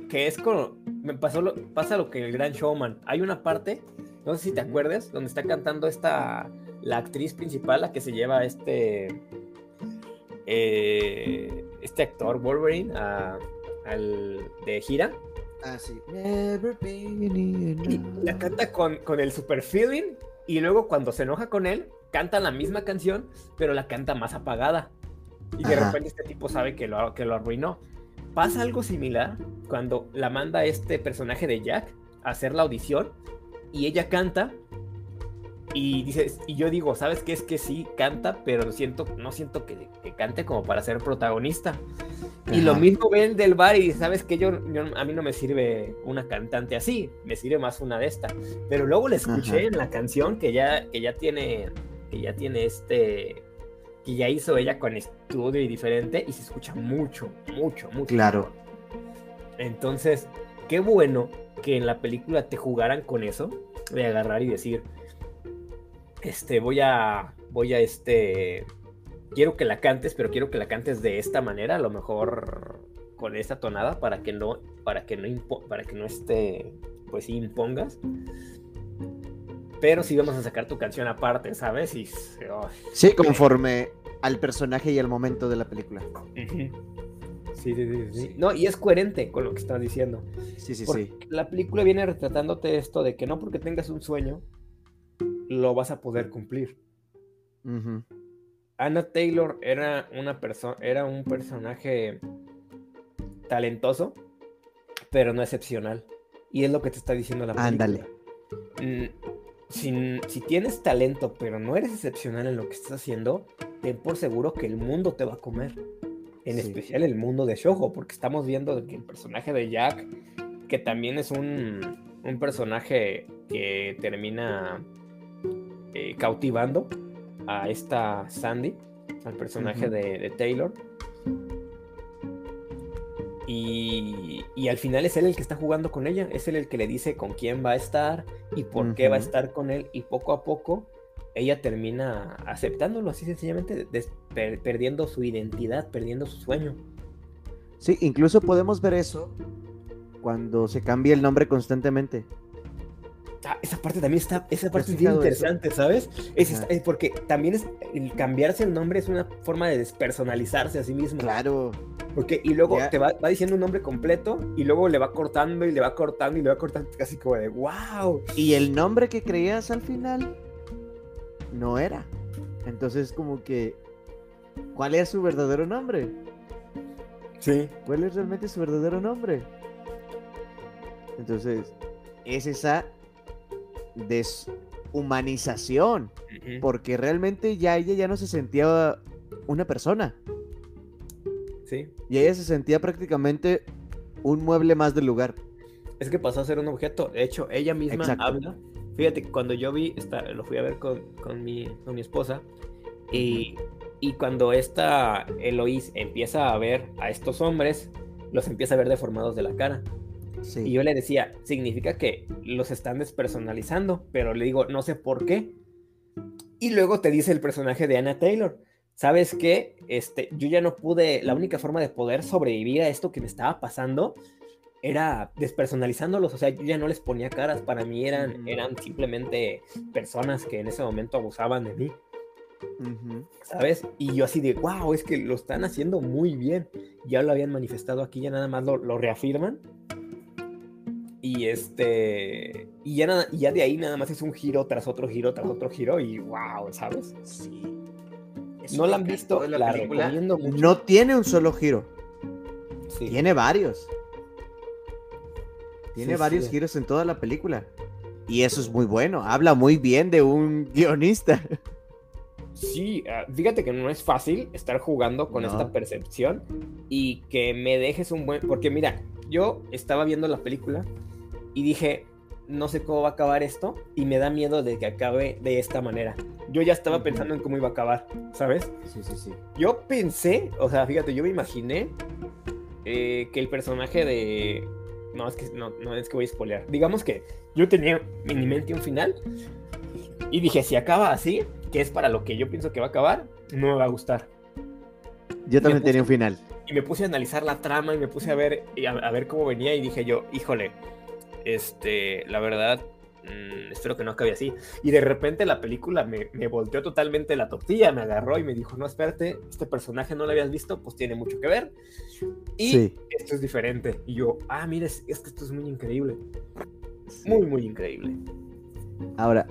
que es con. Me pasó lo, pasa lo que el gran showman. Hay una parte, no sé si te acuerdas, donde está cantando esta. La actriz principal, la que se lleva este. eh, este actor, Wolverine, a- al, de gira. Ah, sí. Y la canta con, con el super feeling. Y luego cuando se enoja con él, canta la misma canción, pero la canta más apagada. Y de Ajá. repente este tipo sabe que lo, que lo arruinó. Pasa algo similar cuando la manda este personaje de Jack a hacer la audición y ella canta y dice, y yo digo, ¿sabes qué? Es que sí canta, pero siento, no siento que, que cante como para ser protagonista. Y lo mismo ven del bar y sabes que yo, yo- a mí no me sirve una cantante así, me sirve más una de esta. Pero luego le escuché Ajá. en la canción que ya, que ya tiene, que ya tiene este, que ya hizo ella con estudio y diferente y se escucha mucho, mucho, mucho. Claro. Entonces, qué bueno que en la película te jugaran con eso, de agarrar y decir, este, voy a, voy a, este, quiero que la cantes, pero quiero que la cantes de esta manera, a lo mejor con esta tonada, para que no, para que no, para que no esté, pues sí impongas. Pero sí vamos a sacar tu canción aparte, ¿sabes? Y, oh, Sí, conforme al personaje y al momento de la película. Sí, sí, sí, sí. No, y es coherente con lo que estás diciendo. Sí, sí, Porque sí. La película viene retratándote esto de que no porque tengas un sueño, lo vas a poder cumplir. Ujú. Anna Taylor era una persona, era un personaje talentoso, pero no excepcional. Y es lo que te está diciendo la película. Ándale. Mm, Si, si tienes talento, pero no eres excepcional en lo que estás haciendo, ten por seguro que el mundo te va a comer. En Sí. especial el mundo de Shoujo, porque estamos viendo que el personaje de Jack, que también es un, un personaje que termina eh, cautivando a esta Sandy, al personaje de Taylor. Y, y al final es él el que está jugando con ella, es él el que le dice con quién va a estar y por qué va a estar con él. Y poco a poco ella termina aceptándolo así sencillamente, perdiendo su identidad, perdiendo su sueño. Sí, incluso podemos ver eso cuando se cambia el nombre constantemente. Ah, esa parte también está, esa parte es bien interesante, ¿sabes? Es, porque también es el cambiarse el nombre es una forma de despersonalizarse a sí mismo. Claro. Porque, y luego te va, va, diciendo un nombre completo y luego le va cortando y le va cortando y le va cortando casi como de wow. Y el nombre que creías al final no era. Entonces como que, ¿cuál es su verdadero nombre? Sí. ¿Cuál es realmente su verdadero nombre? Entonces, es esa deshumanización, porque realmente ya ella ya no se sentía una persona. Sí. Y ella se sentía prácticamente un mueble más del lugar. Es que pasó a ser un objeto. De hecho, ella misma habla. Fíjate, cuando yo vi, esta, lo fui a ver con, mi, con mi esposa, y, y cuando esta Eloís empieza a ver a estos hombres, los empieza a ver deformados de la cara. Y yo le decía, significa que los están despersonalizando, pero le digo, no sé por qué. Y luego te dice el personaje de Anna Taylor, ¿sabes qué? Este, yo ya no pude, la única forma de poder sobrevivir a esto que me estaba pasando era despersonalizándolos, o sea, yo ya no les ponía caras, para mí eran, eran simplemente personas que en ese momento abusaban de mí. ¿Sabes? Y yo así de, wow, es que lo están haciendo muy bien. Ya lo habían manifestado aquí, ya nada más lo, lo reafirman. Y este. Y ya, nada, ya de ahí nada más es un giro tras otro giro tras otro giro. Y wow, ¿sabes? Sí. No la han visto, la, la recomiendo mucho. No tiene un solo giro. Sí. Tiene varios. Tiene varios giros en toda la película. Y eso es muy bueno. Habla muy bien de un guionista. Sí, ah, fíjate que no es fácil estar jugando con esta percepción y que me dejes un buen. Porque mira, yo estaba viendo la película y dije, no sé cómo va a acabar esto y me da miedo de que acabe de esta manera. Yo ya estaba pensando en cómo iba a acabar, ¿sabes? Sí, sí, sí. Yo pensé, o sea, fíjate, yo me imaginé eh, que el personaje de... No, es que no, no es que voy a spoilear. Digamos que yo tenía en mi mente un final y dije, si acaba así, que es para lo que yo pienso que va a acabar, no me va a gustar. Yo también tenía un final. Y me puse a analizar la trama y me puse a ver, a ver cómo venía y dije yo, híjole, este, la verdad, mm, espero que no acabe así. Y de repente la película me, volteó totalmente la tortilla, me agarró y me dijo, no, espérate, este personaje no lo habías visto, pues tiene mucho que ver. Y esto es diferente. Y yo, ah, mira, es, que esto es muy increíble. Muy, muy increíble. Ahora,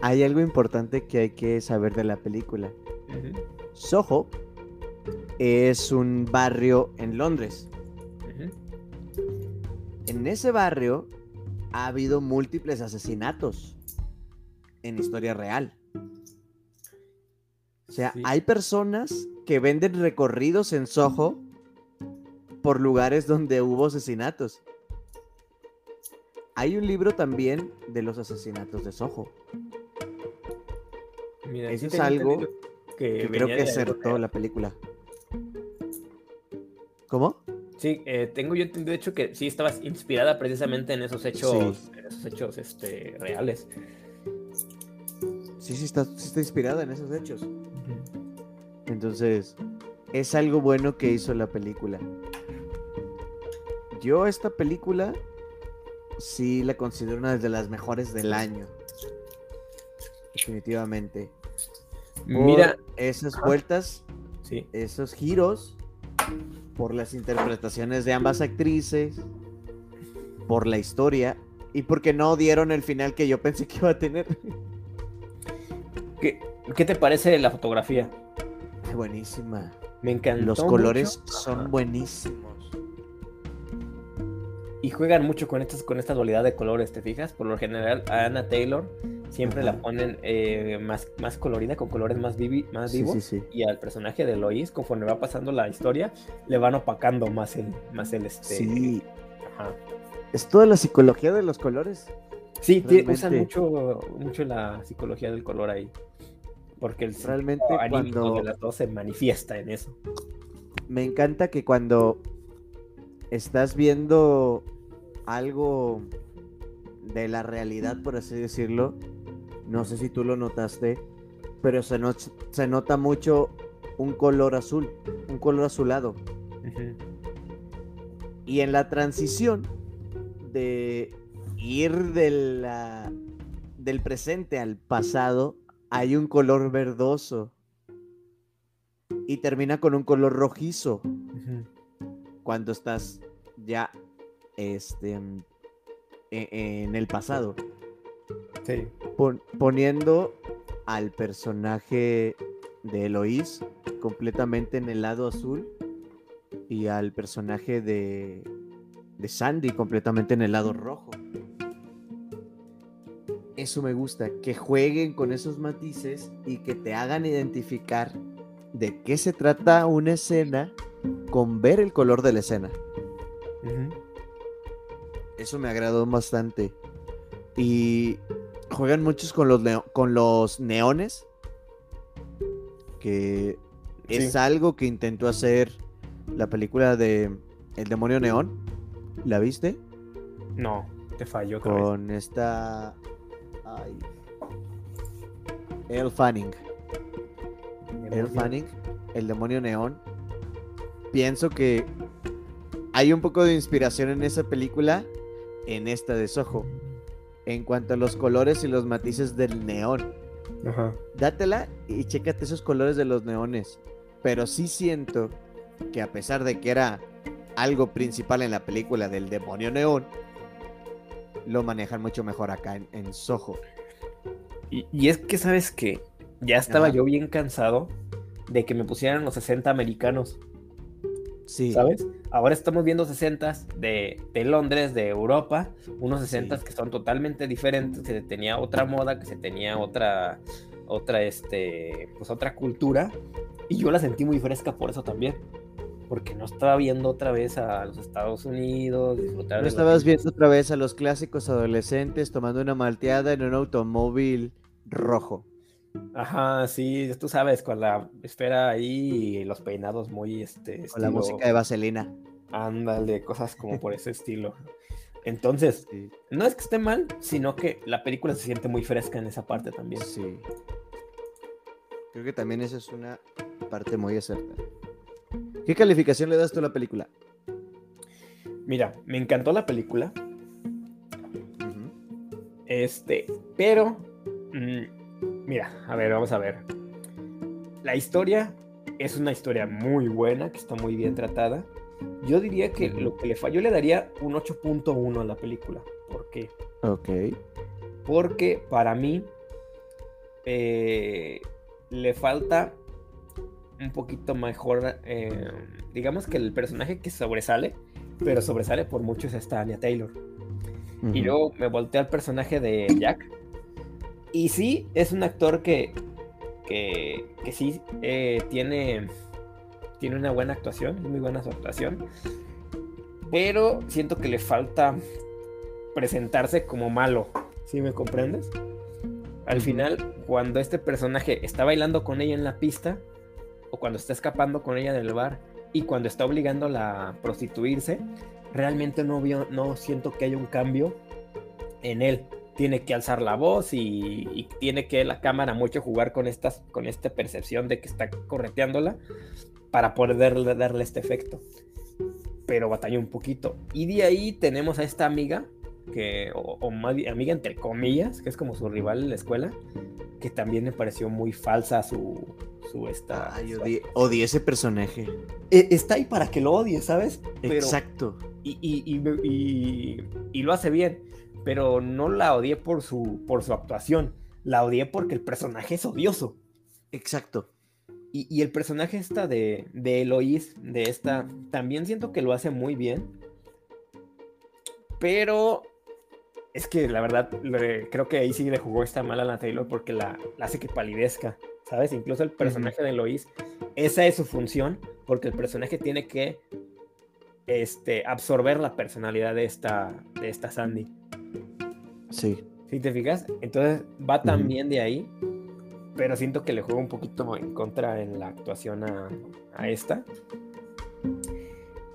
hay algo importante que hay que saber de la película. Soho es un barrio en Londres en ese barrio ha habido múltiples asesinatos en historia real. O sea, hay personas que venden recorridos en Soho por lugares donde hubo asesinatos. Hay un libro también de los asesinatos de Soho. Eso es algo que, creo que acertó la película. ¿Cómo? Sí, eh, tengo yo entendido de hecho que sí estabas inspirada precisamente en esos hechos, en esos hechos este, reales. Sí, sí está, está inspirada en esos hechos. Entonces, es algo bueno que hizo la película. Yo esta película sí la considero una de las mejores del año. Definitivamente. Mira esas vueltas, sí. esos giros por las interpretaciones de ambas actrices, por la historia y porque no dieron el final que yo pensé que iba a tener. ¿Qué, qué te parece la fotografía? buenísima. Me encanta. Los colores son buenísimos. Y juegan mucho con, estas, con esta dualidad de colores, ¿te fijas? Por lo general, a Anna Taylor siempre la ponen eh, más, más colorida, con colores más, más vivos. Y al personaje de Lois, conforme va pasando la historia, le van opacando más el, más el este. Sí. Es toda la psicología de los colores. Sí, usan mucho, mucho la psicología del color ahí. Porque el realmente cuando de las dos se manifiesta en eso. Me encanta que cuando estás viendo algo de la realidad, por así decirlo, no sé si tú lo notaste, pero se, se nota mucho un color azul, un color azulado. Y en la transición de ir de la, del presente al pasado, hay un color verdoso. Y termina con un color rojizo. Cuando estás ya este, en, el pasado. Sí. poniendo al personaje de Eloís completamente en el lado azul y al personaje de, de Sandy completamente en el lado rojo. Eso me gusta, que jueguen con esos matices y que te hagan identificar de qué se trata una escena con ver el color de la escena. Eso me agradó bastante. Y juegan muchos con los, con los neones. Que es algo que intentó hacer la película de El demonio neón. ¿La viste? No, te falló. Con esta. Ay. El Fanning. El Fanning, el demonio neón. Pienso que hay un poco de inspiración en esa película, en esta de Soho, en cuanto a los colores y los matices del neón. Ajá. Dátela y chécate esos colores de los neones. Pero sí siento que a pesar de que era algo principal en la película del demonio neón, lo manejan mucho mejor acá en, Soho. Y, es que, ¿sabes que Ya estaba yo bien cansado de que me pusieran los 60 americanos. Sí. ¿Sabes? Ahora estamos viendo 60 de, de Londres, de Europa, unos 60 que son totalmente diferentes, que se tenía otra moda, que se tenía otra, otra, este, pues otra cultura, y yo la sentí muy fresca por eso también. Porque no estaba viendo otra vez a los Estados Unidos, disfrutar. No estabas viendo otra vez a los clásicos adolescentes tomando una malteada en un automóvil rojo. Ajá, sí, tú sabes, con la esfera ahí y los peinados muy, este... Con la música de vaselina. Ándale, cosas como por ese estilo. Entonces, no es que esté mal, sino que la película se siente muy fresca en esa parte también. Sí. Creo que también esa es una parte muy acertada. ¿Qué calificación le das tú a la película? Mira, me encantó la película. Este, pero mm, Mira, a ver, vamos a ver. La historia es una historia muy buena, que está muy bien tratada. Yo diría que lo que le falló, yo le daría un 8.1 a la película. ¿Por qué? Ok. Porque para mí eh, le falta un poquito mejor, eh, digamos que el personaje que sobresale, pero sobresale por mucho es esta Anya Taylor. Y luego me volteé al personaje de Jack, y sí, es un actor que, que, sí eh, tiene, tiene una buena actuación, es muy buena su actuación. Pero siento que le falta presentarse como malo. ¿Sí me comprendes? Al final, cuando este personaje está bailando con ella en la pista, o cuando está escapando con ella del bar, y cuando está obligándola a prostituirse, realmente no, no siento que haya un cambio en él tiene que alzar la voz y, tiene que la cámara mucho jugar con, estas, con esta percepción de que está correteándola para poder darle, este efecto. Pero batalla un poquito. Y de ahí tenemos a esta amiga, que, o, amiga entre comillas, que es como su rival en la escuela, que también me pareció muy falsa su, su esta. Ay, odié, ese personaje. E, está ahí para que lo odie, ¿sabes? Exacto. Y, y, y, lo hace bien pero no la odié por su, por su actuación, la odié porque el personaje es odioso. Exacto. Y, el personaje esta de, de Eloís, de esta, también siento que lo hace muy bien. Pero es que la verdad, creo que ahí sí le jugó esta mala a la Taylor porque la, hace que palidezca, ¿sabes? Incluso el personaje de Eloís, esa es su función, porque el personaje tiene que este, absorber la personalidad de esta, de esta Sandy. Sí. ¿Sí te fijas? Entonces va también de ahí, pero siento que le juega un poquito en contra en la actuación a, esta.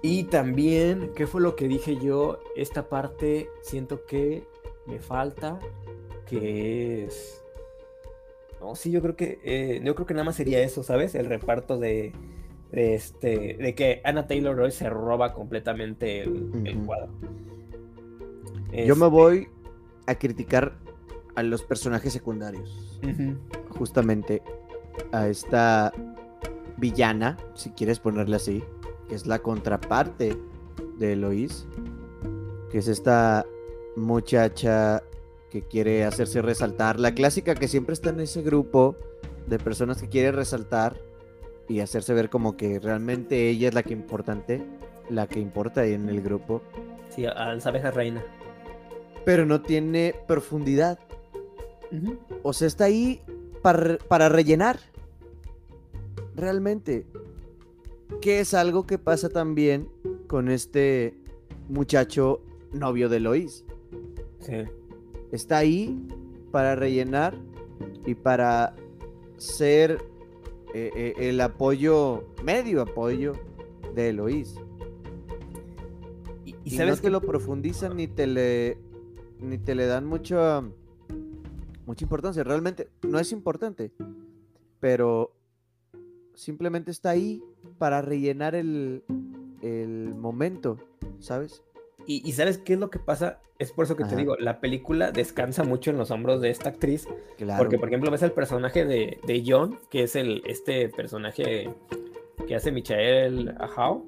Y también, ¿qué fue lo que dije yo? Esta parte siento que me falta, que es No, sí, yo creo que eh, yo creo que nada más sería eso, ¿sabes? El reparto de, de este de que Anna Taylor Roy se roba completamente el, cuadro. Yo me este voy a criticar a los personajes secundarios. Justamente a esta villana, si quieres ponerle así, que es la contraparte de Eloís, que es esta muchacha que quiere hacerse resaltar, la clásica que siempre está en ese grupo de personas que quiere resaltar y hacerse ver como que realmente ella es la que importante, la que importa en el grupo. Sí, al abeja reina. Pero no tiene profundidad. O sea, está ahí para, para rellenar. Realmente. Que es algo que pasa también con este muchacho novio de Lois. Sí. Está ahí para rellenar y para ser eh, eh, el apoyo, medio apoyo de Eloís. Y, sabes que lo profundizan ni te le ni te le dan mucha mucha importancia. Realmente no es importante, pero simplemente está ahí para rellenar el, el momento, ¿sabes? Y, ¿sabes qué es lo que pasa? Es por eso que te digo, la película descansa mucho en los hombros de esta actriz. Porque, por ejemplo, ves el personaje de, de John, que es el, este personaje que hace Michael Ahau.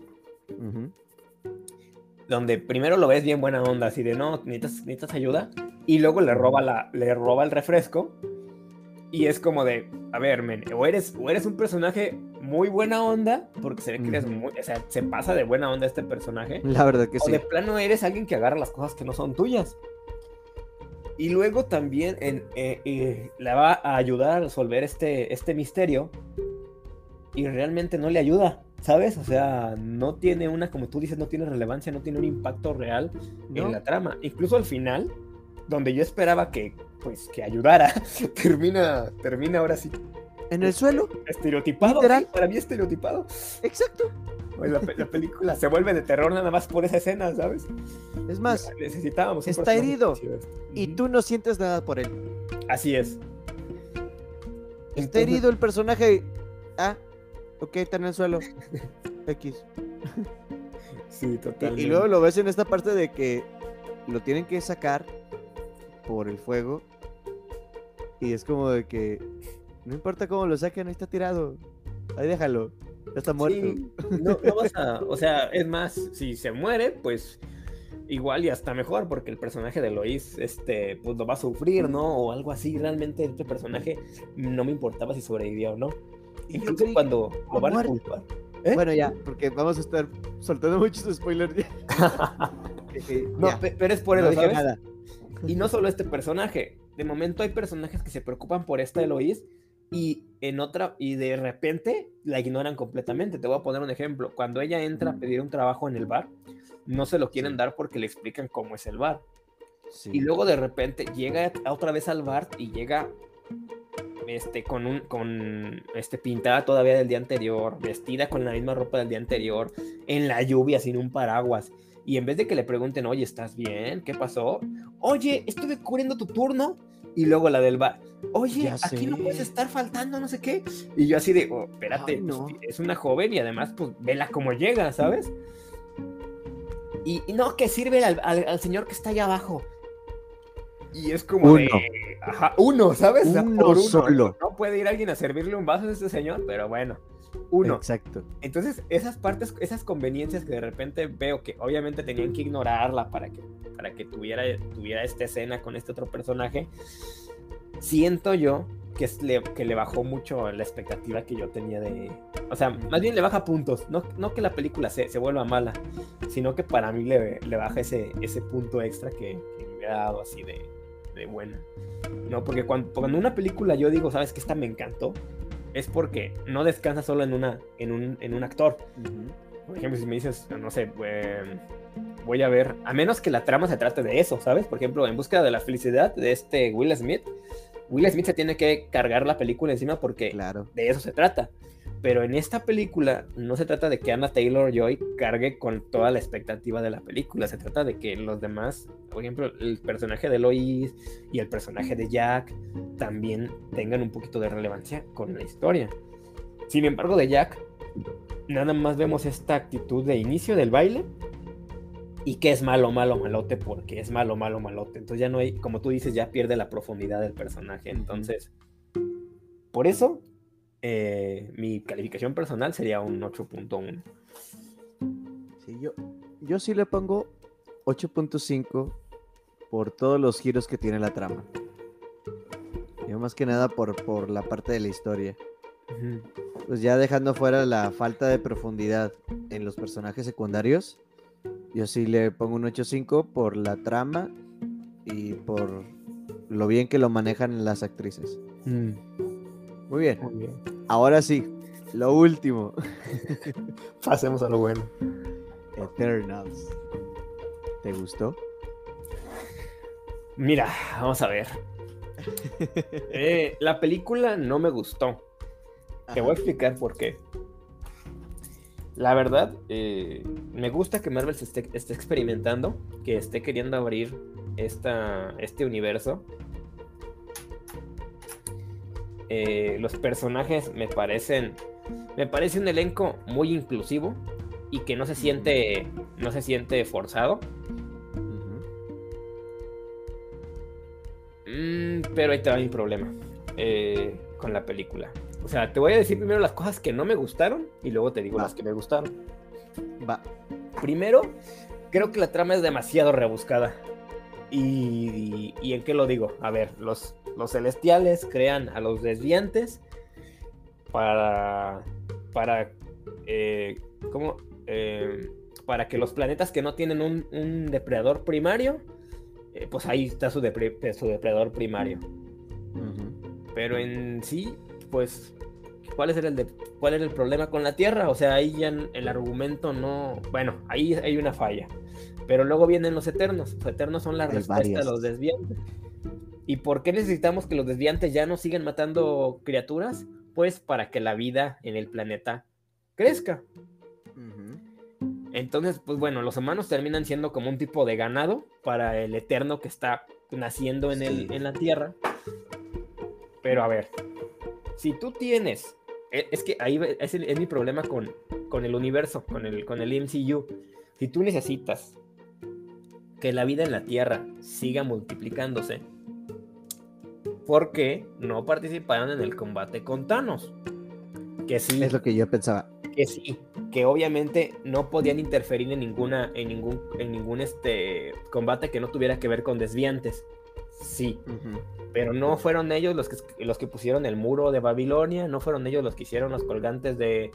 Donde primero lo ves bien buena onda, así de no, necesitas, necesitas ayuda. Y luego le roba, la, le roba el refresco. Y es como de, a ver, men, o eres, o eres un personaje muy buena onda, porque se ve que eres muy, o sea, se pasa de buena onda este personaje. La verdad que o de plano eres alguien que agarra las cosas que no son tuyas. Y luego también en, eh, eh, la va a ayudar a resolver este, este misterio. Y realmente no le ayuda, ¿sabes? O sea, no tiene una, como tú dices, no tiene relevancia, no tiene un impacto real en la trama. Incluso al final, donde yo esperaba que, pues, que ayudara, termina, termina ahora sí en el suelo. Estereotipado. para mí estereotipado. Exacto. la, película se vuelve de terror nada más por esa escena, ¿sabes? Es más, necesitábamos. Está herido. Y tú no sientes nada por él. Así es. Está herido el personaje. Ah, ok, está en el suelo. X. Sí, totalmente. Y, y luego lo ves en esta parte de que lo tienen que sacar por el fuego. Y es como de que no importa cómo lo saquen, ahí está tirado. Ahí déjalo. Ya está muerto. no, vas a. O sea, es más, si se muere, pues igual y hasta mejor, porque el personaje de Lois, este, pues lo va a sufrir, ¿no? O algo así. Realmente este personaje no me importaba si sobrevivió o no. Incluso cuando lo van a culpar. ¿eh? Bueno, ya, porque vamos a estar soltando muchos spoilers. no, pero es por eso, ¿sabes? Y no solo este personaje. De momento hay personajes que se preocupan por esta Eloís y en otra y de repente la ignoran completamente. Te voy a poner un ejemplo. Cuando ella entra a pedir un trabajo en el bar, no se lo quieren dar porque le explican cómo es el bar. Y luego de repente llega otra vez al bar y llega este con un con este pintada todavía del día anterior, vestida con la misma ropa del día anterior, en la lluvia sin un paraguas. Y en vez de que le pregunten, "Oye, ¿estás bien? ¿Qué pasó?" "Oye, estuve cubriendo tu turno." Y luego la del bar oye, aquí no puedes estar faltando, no sé qué. Y yo así de, oh, espérate, pues, es una joven y además, pues, vela cómo llega, ¿sabes? Y, no, que sirve al, señor que está allá abajo. Y es como uno. ajá, uno, ¿sabes? Uno, solo. No puede ir alguien a servirle un vaso a este señor, pero bueno, uno. Exacto. Entonces, esas partes, esas conveniencias que de repente veo que obviamente tenían que ignorarla para que, para que tuviera, tuviera esta escena con este otro personaje, siento yo que, le, que le bajó mucho la expectativa que yo tenía de... O sea, más bien le baja puntos. No, no que la película se, se, vuelva mala, sino que para mí le, le baja ese, ese punto extra que, me hubiera dado así de, de buena. No, porque cuando, cuando, una película yo digo, ¿sabes que Esta me encantó. Es porque no descansa solo en, una, en, un, en un actor. Por ejemplo, si me dices, no sé, em, voy a ver, a menos que la trama se trate de eso, ¿sabes? Por ejemplo, en búsqueda de la felicidad de este Will Smith, Will Smith se tiene que cargar la película encima porque de eso se trata. Pero en esta película no se trata de que Anna Taylor Joy cargue con toda la expectativa de la película. Se trata de que los demás, por ejemplo, el personaje de Lois y el personaje de Jack también tengan un poquito de relevancia con la historia. Sin embargo, de Jack, nada más vemos esta actitud de inicio del baile y que es malo, malo, malote porque es malo, malo, malote. Entonces ya no hay, como tú dices, ya pierde la profundidad del personaje. Entonces, por eso eh, mi calificación personal sería un 8.1. Sí, yo, yo sí le pongo 8.5 por todos los giros que tiene la trama. Yo más que nada por, por la parte de la historia. Pues ya dejando fuera la falta de profundidad en los personajes secundarios, yo sí le pongo un 8.5 por la trama y por lo bien que lo manejan las actrices. Mm. Muy bien. Ahora sí, lo último. Pasemos a lo bueno. Eternals. ¿Te gustó? Mira, vamos a ver. Eh, la película no me gustó. Te voy a explicar por qué. La verdad, eh, me gusta que Marvel se esté, experimentando, que esté queriendo abrir esta, este universo eh, los personajes me parecen. Me parece un elenco muy inclusivo y que no se siente. No se siente forzado. Mm, pero ahí te va mi problema eh, con la película. O sea, te voy a decir primero las cosas que no me gustaron y luego te digo las que me gustaron. Va. Primero, creo que la trama es demasiado rebuscada. Y, y, en qué lo digo? A ver, los, los celestiales crean a los desviantes para, para, eh, ¿cómo? Eh, para que los planetas que no tienen un, depredador primario, eh, pues ahí está su, su depredador primario. Pero en sí, pues, ¿cuál es, el ¿cuál es el problema con la Tierra? O sea, ahí ya el argumento no... Bueno, ahí hay una falla. Pero luego vienen los Eternos. Los Eternos son la respuesta a los desviantes. ¿Y por qué necesitamos que los desviantes ya no sigan matando criaturas? Pues para que la vida en el planeta crezca. Entonces, pues bueno, los humanos terminan siendo como un tipo de ganado para el eterno que está naciendo en, el, en la Tierra. Pero a ver, si tú tienes, e, es que ahí es, es mi problema con, con, el universo, con el, con el MCU. Si tú necesitas que la vida en la Tierra siga multiplicándose, porque no participaron en el combate con Thanos. Que sí. Es lo que yo pensaba. Que sí, que obviamente no podían interferir en ninguna, en ningún, en ningún este combate que no tuviera que ver con desviantes. Sí. Pero no fueron ellos los que, los que pusieron el muro de Babilonia, no fueron ellos los que hicieron los colgantes de,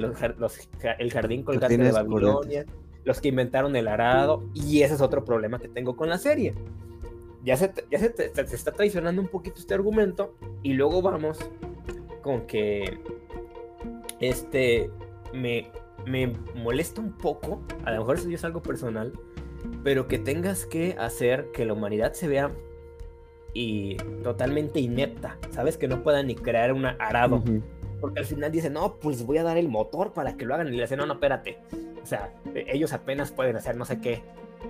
los, el jardín colgante de Babilonia, los que inventaron el arado, y ese es otro problema que tengo con la serie ya se, ya se, está traicionando un poquito este argumento y luego vamos con que este me, me molesta un poco, a lo mejor eso es algo personal, pero que tengas que hacer que la humanidad se vea y totalmente inepta, ¿sabes? Que no puedan ni crear un arado. Porque al final dicen, no, pues voy a dar el motor para que lo hagan. Y le dicen, no, no, espérate. O sea, ellos apenas pueden hacer no sé qué.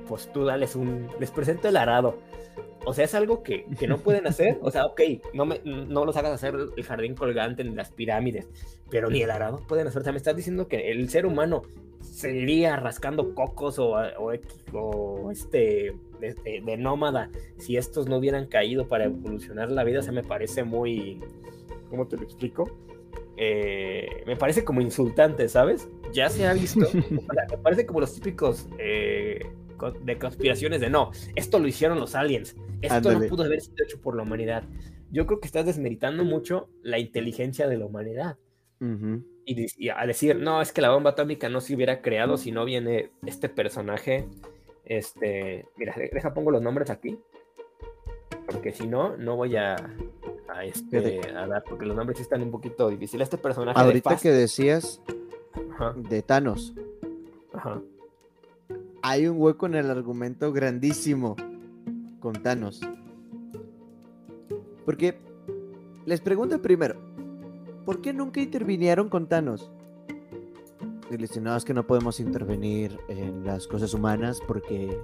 Pues tú dales un. Les presento el arado. O sea, es algo que, no pueden hacer. O sea, ok, no, me, no los hagas hacer el jardín colgante en las pirámides, pero ni el arado pueden hacer. O sea, me estás diciendo que el ser humano seguiría rascando cocos o, o, este de, nómada si estos no hubieran caído para evolucionar la vida. O sea, me parece muy. ¿Cómo te lo explico? Eh, me parece como insultante, ¿sabes? Ya se ha visto. me parece como los típicos. Eh, de conspiraciones de no, esto lo hicieron los aliens, esto no pudo haber sido hecho por la humanidad. Yo creo que estás desmeritando mucho la inteligencia de la humanidad. y, a decir, no, es que la bomba atómica no se hubiera creado si no viene este personaje. Este, mira, deja pongo los nombres aquí. Porque si no, no voy a, a, este, a dar, porque los nombres están un poquito difíciles. Este personaje. Ahorita que decías de Thanos. Ajá hay un hueco en el argumento grandísimo con Thanos. Porque les pregunto primero, ¿por qué nunca intervinieron con Thanos? Y le dicen, no, es que no podemos intervenir en las cosas humanas porque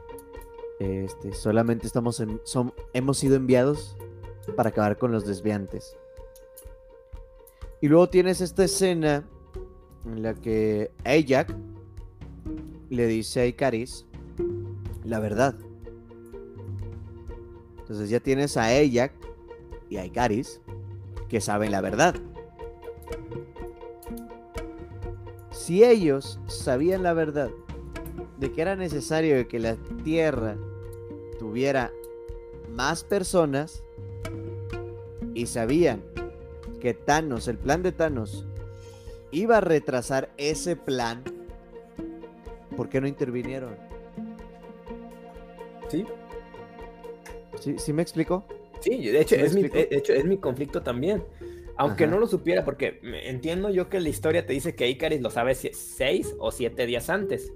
este, solamente estamos en, son, hemos sido enviados para acabar con los desviantes. Y luego tienes esta escena en la que Ajax le dice a Icaris la verdad. Entonces ya tienes a Ajax y a Icaris que saben la verdad. Si ellos sabían la verdad de que era necesario que la Tierra tuviera más personas y sabían que Thanos, el plan de Thanos, iba a retrasar ese plan, ¿por qué no intervinieron? Sí. ¿Sí, ¿sí me explico? Sí, de hecho, es mi, de hecho es mi conflicto también. Aunque no lo supiera, porque entiendo yo que la historia te dice que Icaris lo sabe seis o siete días antes.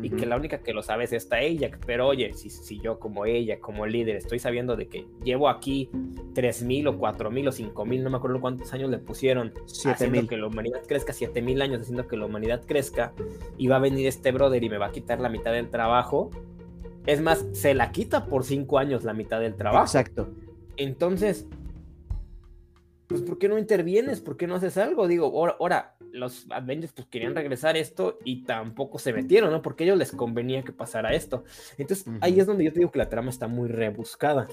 Y que la única que lo sabe es esta ella. Pero oye, si, si, yo como ella, como líder, estoy sabiendo de que llevo aquí 3.000 o 4.000 o 5.000, no me acuerdo cuántos años le pusieron, haciendo que la humanidad crezca, 7.000 años haciendo que la humanidad crezca, y va a venir este brother y me va a quitar la mitad del trabajo. Es más, se la quita por 5 años la mitad del trabajo. Exacto. Entonces, pues ¿por qué no intervienes? ¿Por qué no haces algo? Digo, ahora, los Avengers pues querían regresar esto y tampoco se metieron, ¿no? Porque a ellos les convenía que pasara esto. Entonces, ahí es donde yo te digo que la trama está muy rebuscada.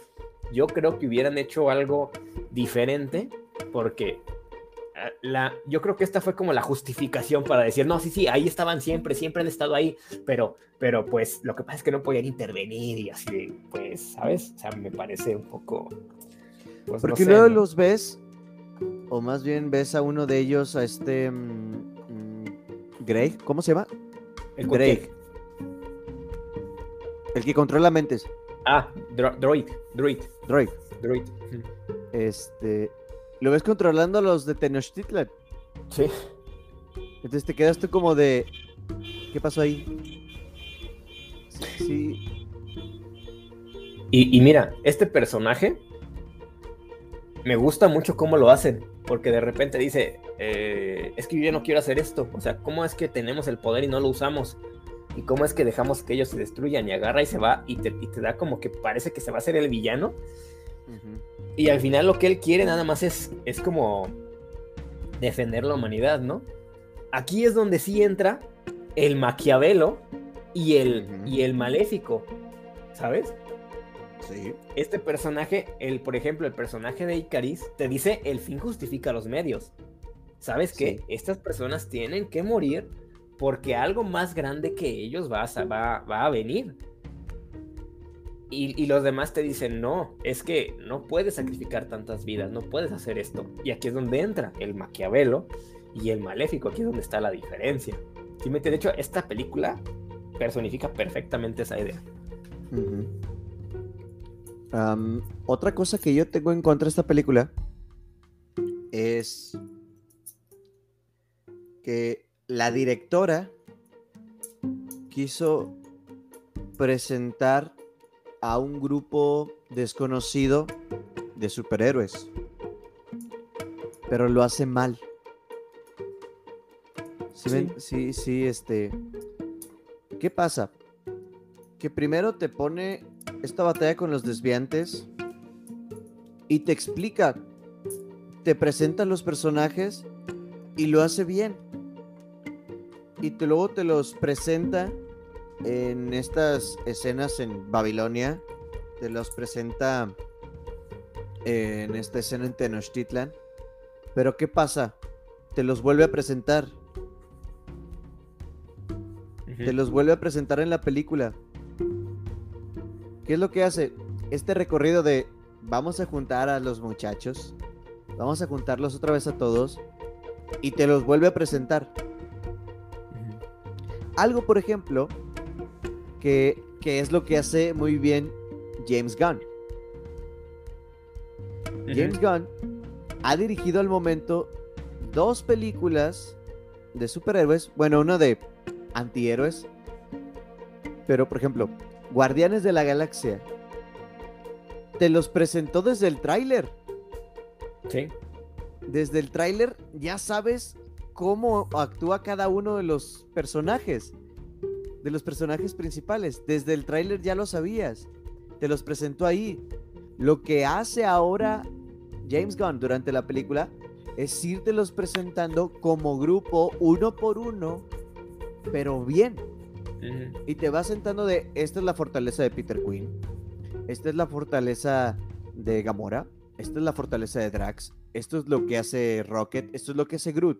Yo creo que hubieran hecho algo diferente porque eh, la, yo creo que esta fue como la justificación para decir, no, sí, sí, ahí estaban siempre, siempre han estado ahí, pero, pero pues lo que pasa es que no podían intervenir y así, pues, ¿sabes? O sea, me parece un poco... Pues, Porque luego los ves o más bien ves a uno de ellos, a este. Mm, Greg, ¿cómo se llama? El Greg. El que controla mentes. Ah, Droid. Droid. Droid. Droid. Este. Lo ves controlando a los de Tenochtitlan. Sí. Entonces te quedas tú como de. ¿Qué pasó ahí? Sí. Y, y mira, este personaje me gusta mucho cómo lo hacen, porque de repente dice, eh, es que yo ya no quiero hacer esto, o sea, ¿cómo es que tenemos el poder y no lo usamos? ¿Y cómo es que dejamos que ellos se destruyan y agarra y se va y te, da como que parece que se va a hacer el villano? Y al final lo que él quiere nada más es, es como defender la humanidad, ¿no? Aquí es donde sí entra el Maquiavelo y el, y el maléfico, ¿sabes? Este personaje, el, por ejemplo, el personaje de Icaris, te dice el fin justifica los medios. ¿Sabes qué? Estas personas tienen que morir porque algo más grande que ellos va a, va, a venir. Y, los demás te dicen, no, es que no puedes sacrificar tantas vidas, no puedes hacer esto. Y aquí es donde entra el Maquiavelo y el Maléfico, aquí es donde está la diferencia. De hecho, esta película personifica perfectamente esa idea otra cosa que yo tengo en contra de esta película es que la directora quiso presentar a un grupo desconocido de superhéroes, pero lo hace mal. sí. sí, sí, este. ¿Qué pasa? Que primero te pone esta batalla con los desviantes y te explica, te presenta los personajes y lo hace bien. Y te, luego te los presenta en estas escenas en Babilonia, te los presenta en esta escena en Tenochtitlan. Pero ¿qué pasa? Te los vuelve a presentar. Te los vuelve a presentar en la película. ¿Qué es lo que hace? Este recorrido de vamos a juntar a los muchachos, vamos a juntarlos otra vez a todos y te los vuelve a presentar. Algo, por ejemplo, que, es lo que hace muy bien James Gunn. James Gunn ha dirigido al momento dos películas de superhéroes, bueno, una de antihéroes, pero por ejemplo, Guardianes de la Galaxia. Te los presentó desde el tráiler. Sí. desde el tráiler ya sabes cómo actúa cada uno de los personajes, de los personajes principales. Desde el tráiler ya lo sabías, te los presentó ahí. Lo que hace ahora James Gunn durante la película es los presentando como grupo, uno por uno, pero bien. Y te va sentando de, esta es la fortaleza de Peter Quinn, esta es la fortaleza de Gamora, esta es la fortaleza de Drax, esto es lo que hace Rocket, esto es lo que hace Groot.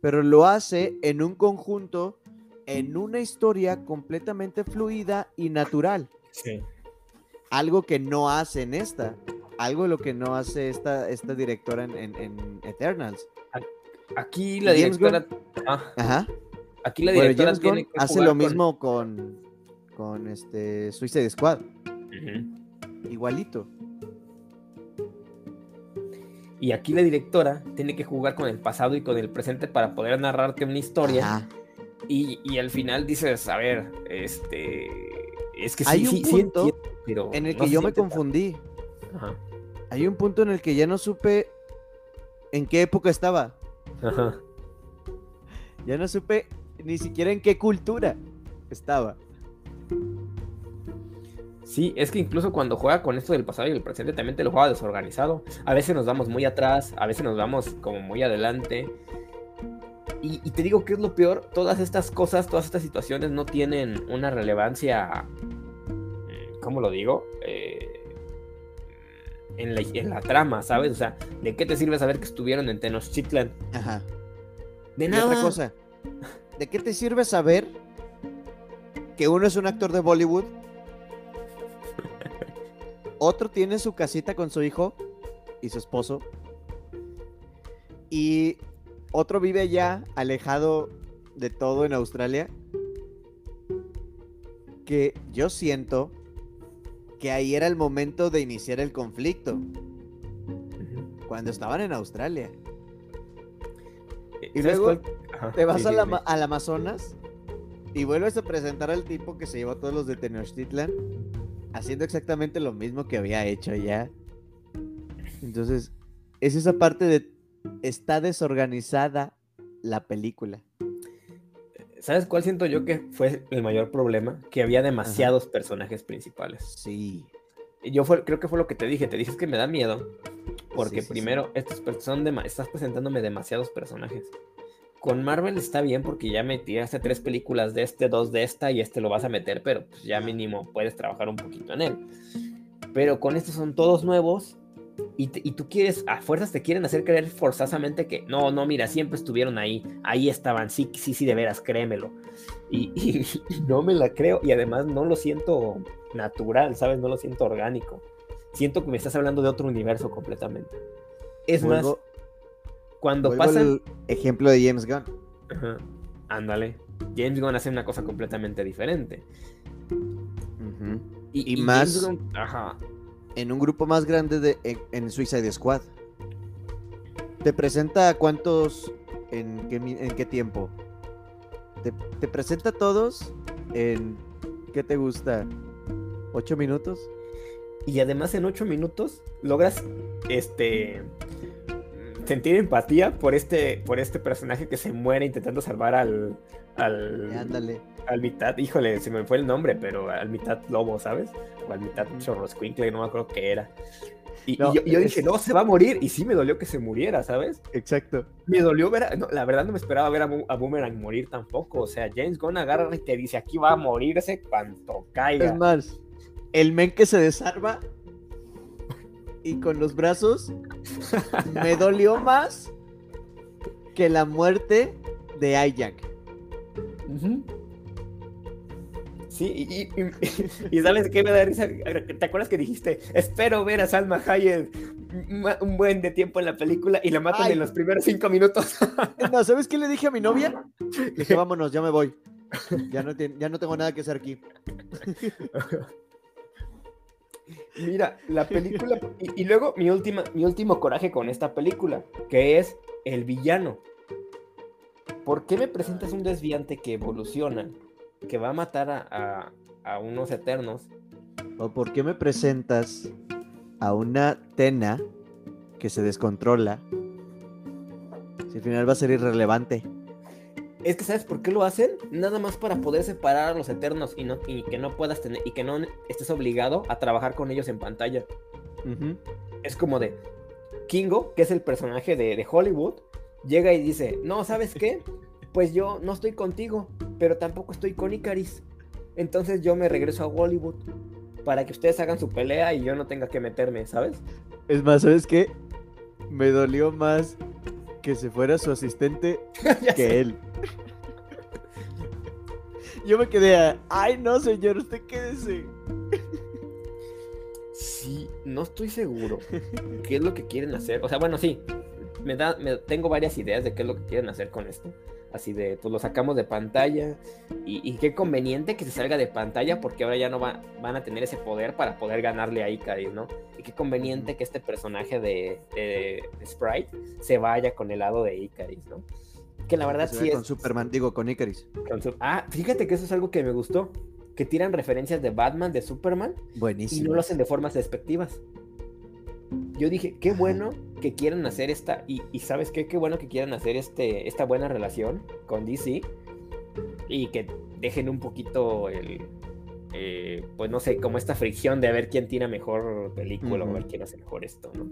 Pero lo hace en un conjunto, en una historia completamente fluida y natural. Sí. Algo que no hace en esta. Algo lo que no hace esta, esta directora en, Eternals. Aquí la directora. Ah. Ajá. Aquí la directora tiene hace lo mismo con, con este Suicide Squad. Igualito. Y aquí la directora tiene que jugar con el pasado y con el presente para poder narrarte una historia. Y, al final dices, a ver, este. Es que sí, Hay un punto pero en el que yo me confundí. Hay un punto en el que ya no supe en qué época estaba. Ya no supe ni siquiera en qué cultura estaba. Sí, es que incluso cuando juega con esto del pasado y el presente también te lo juega desorganizado. A veces nos vamos muy atrás, a veces nos vamos como muy adelante. Y, te digo que es lo peor, todas estas cosas, todas estas situaciones no tienen una relevancia, mm, ¿cómo lo digo? Eh, en, la, en, la, trama, ¿sabes? O sea, ¿de qué te sirve saber que estuvieron en Tenochtitlan? Ajá. De nada. otra cosa, ¿de qué te sirve saber que uno es un actor de Bollywood otro tiene su casita con su hijo y su esposo. Y otro vive ya alejado de todo en Australia. Que yo siento que ahí era el momento de iniciar el conflicto. Cuando estaban en Australia. Y luego te vas al Amazonas y vuelves a presentar al tipo que se llevó a todos los de Tenochtitlan haciendo exactamente lo mismo que había hecho ya. Entonces, es esa parte de está desorganizada la película. ¿Sabes cuál siento yo que fue el mayor problema? Que había demasiados personajes principales. Sí. Yo creo que fue lo que te dije. Te dije que me da miedo. Porque primero, Estos son estás presentándome demasiados personajes. Con Marvel está bien porque ya metiste tres películas de este, dos de esta y este lo vas a meter, pero pues ya mínimo puedes trabajar un poquito en él. Pero con estos son todos nuevos y, tú quieres, a fuerzas te quieren hacer creer forzosamente que no, no, mira, siempre estuvieron ahí, ahí estaban, sí, sí, sí, de veras, créemelo. Y, y, no me la creo y además no lo siento natural, ¿sabes? No lo siento orgánico. Siento que me estás hablando de otro universo completamente. Es más, cuando pasa. El ejemplo de James Gunn. Ándale. James Gunn hace una cosa completamente diferente. y, más. Ajá. En un grupo más grande de, en, Suicide Squad. ¿Te presenta cuántos en qué, en qué tiempo? ¿Te, ¿Te, presenta todos en qué te gusta? ¿Ocho minutos? Y además en ocho minutos logras este sentir empatía por este, por este personaje que se muere intentando salvar al. al Ándale. Al mitad, híjole, se me fue el nombre, pero al mitad lobo, ¿sabes? O al mitad chorroscuincle, no me acuerdo qué era. Y, yo, dije, no, se va a morir. Y sí me dolió que se muriera, ¿sabes? Exacto. Me dolió ver, la verdad no me esperaba ver a, Boomerang morir tampoco. O sea, James Gunn agarra y te dice, aquí va a morirse cuando caiga. Es más, el men que se desarma y con los brazos me dolió más que la muerte de Ajax. Sí, y, ¿sabes qué me da risa? ¿Te acuerdas que dijiste, espero ver a Salma Hayek un buen de tiempo en la película y la matan en los primeros cinco minutos? no, ¿sabes qué le dije a mi novia? Le dije, vámonos, ya me voy. Ya no, ya no tengo nada que hacer aquí. Mira, la película. Y, luego mi, última, mi último coraje con esta película, que es el villano. ¿Por qué me presentas un desviante que evoluciona, que va a matar a, a, unos eternos? ¿O por qué me presentas a una Tena que se descontrola, si al final va a ser irrelevante. Es que ¿sabes por qué lo hacen? Nada más para poder separar a los eternos y, no, y que no puedas tener y que no estés obligado a trabajar con ellos en pantalla. Es como de Kingo, que es el personaje de, de Hollywood, llega y dice, no, ¿sabes qué? Pues yo no estoy contigo, pero tampoco estoy con Icaris. Entonces yo me regreso a Hollywood para que ustedes hagan su pelea y yo no tenga que meterme, ¿sabes? Es más, ¿sabes qué? Me dolió más que se fuera su asistente que él. Yo me quedé a, ay no señor, usted quédese. Sí, no estoy seguro qué es lo que quieren hacer. O sea, bueno, sí, me da, me, tengo varias ideas de qué es lo que quieren hacer con esto. Así de, pues lo sacamos de pantalla. Y, qué conveniente que se salga de pantalla porque ahora ya no va, van a tener ese poder para poder ganarle a Icaris, ¿no? Y qué conveniente que este personaje de, Sprite se vaya con el lado de Icaris, ¿no? Que la verdad sí es... Con Superman, digo, con Icaris. ah, fíjate que eso es algo que me gustó. Que tiran referencias de Batman, de Superman. Buenísimo. Y no lo hacen de formas despectivas yo dije, qué bueno que quieran hacer esta, y, sabes qué, qué bueno que quieran hacer este, esta buena relación con DC y que dejen un poquito el, eh, pues no sé, como esta fricción de ver quién tiene mejor película o ver quién hace mejor esto, ¿no?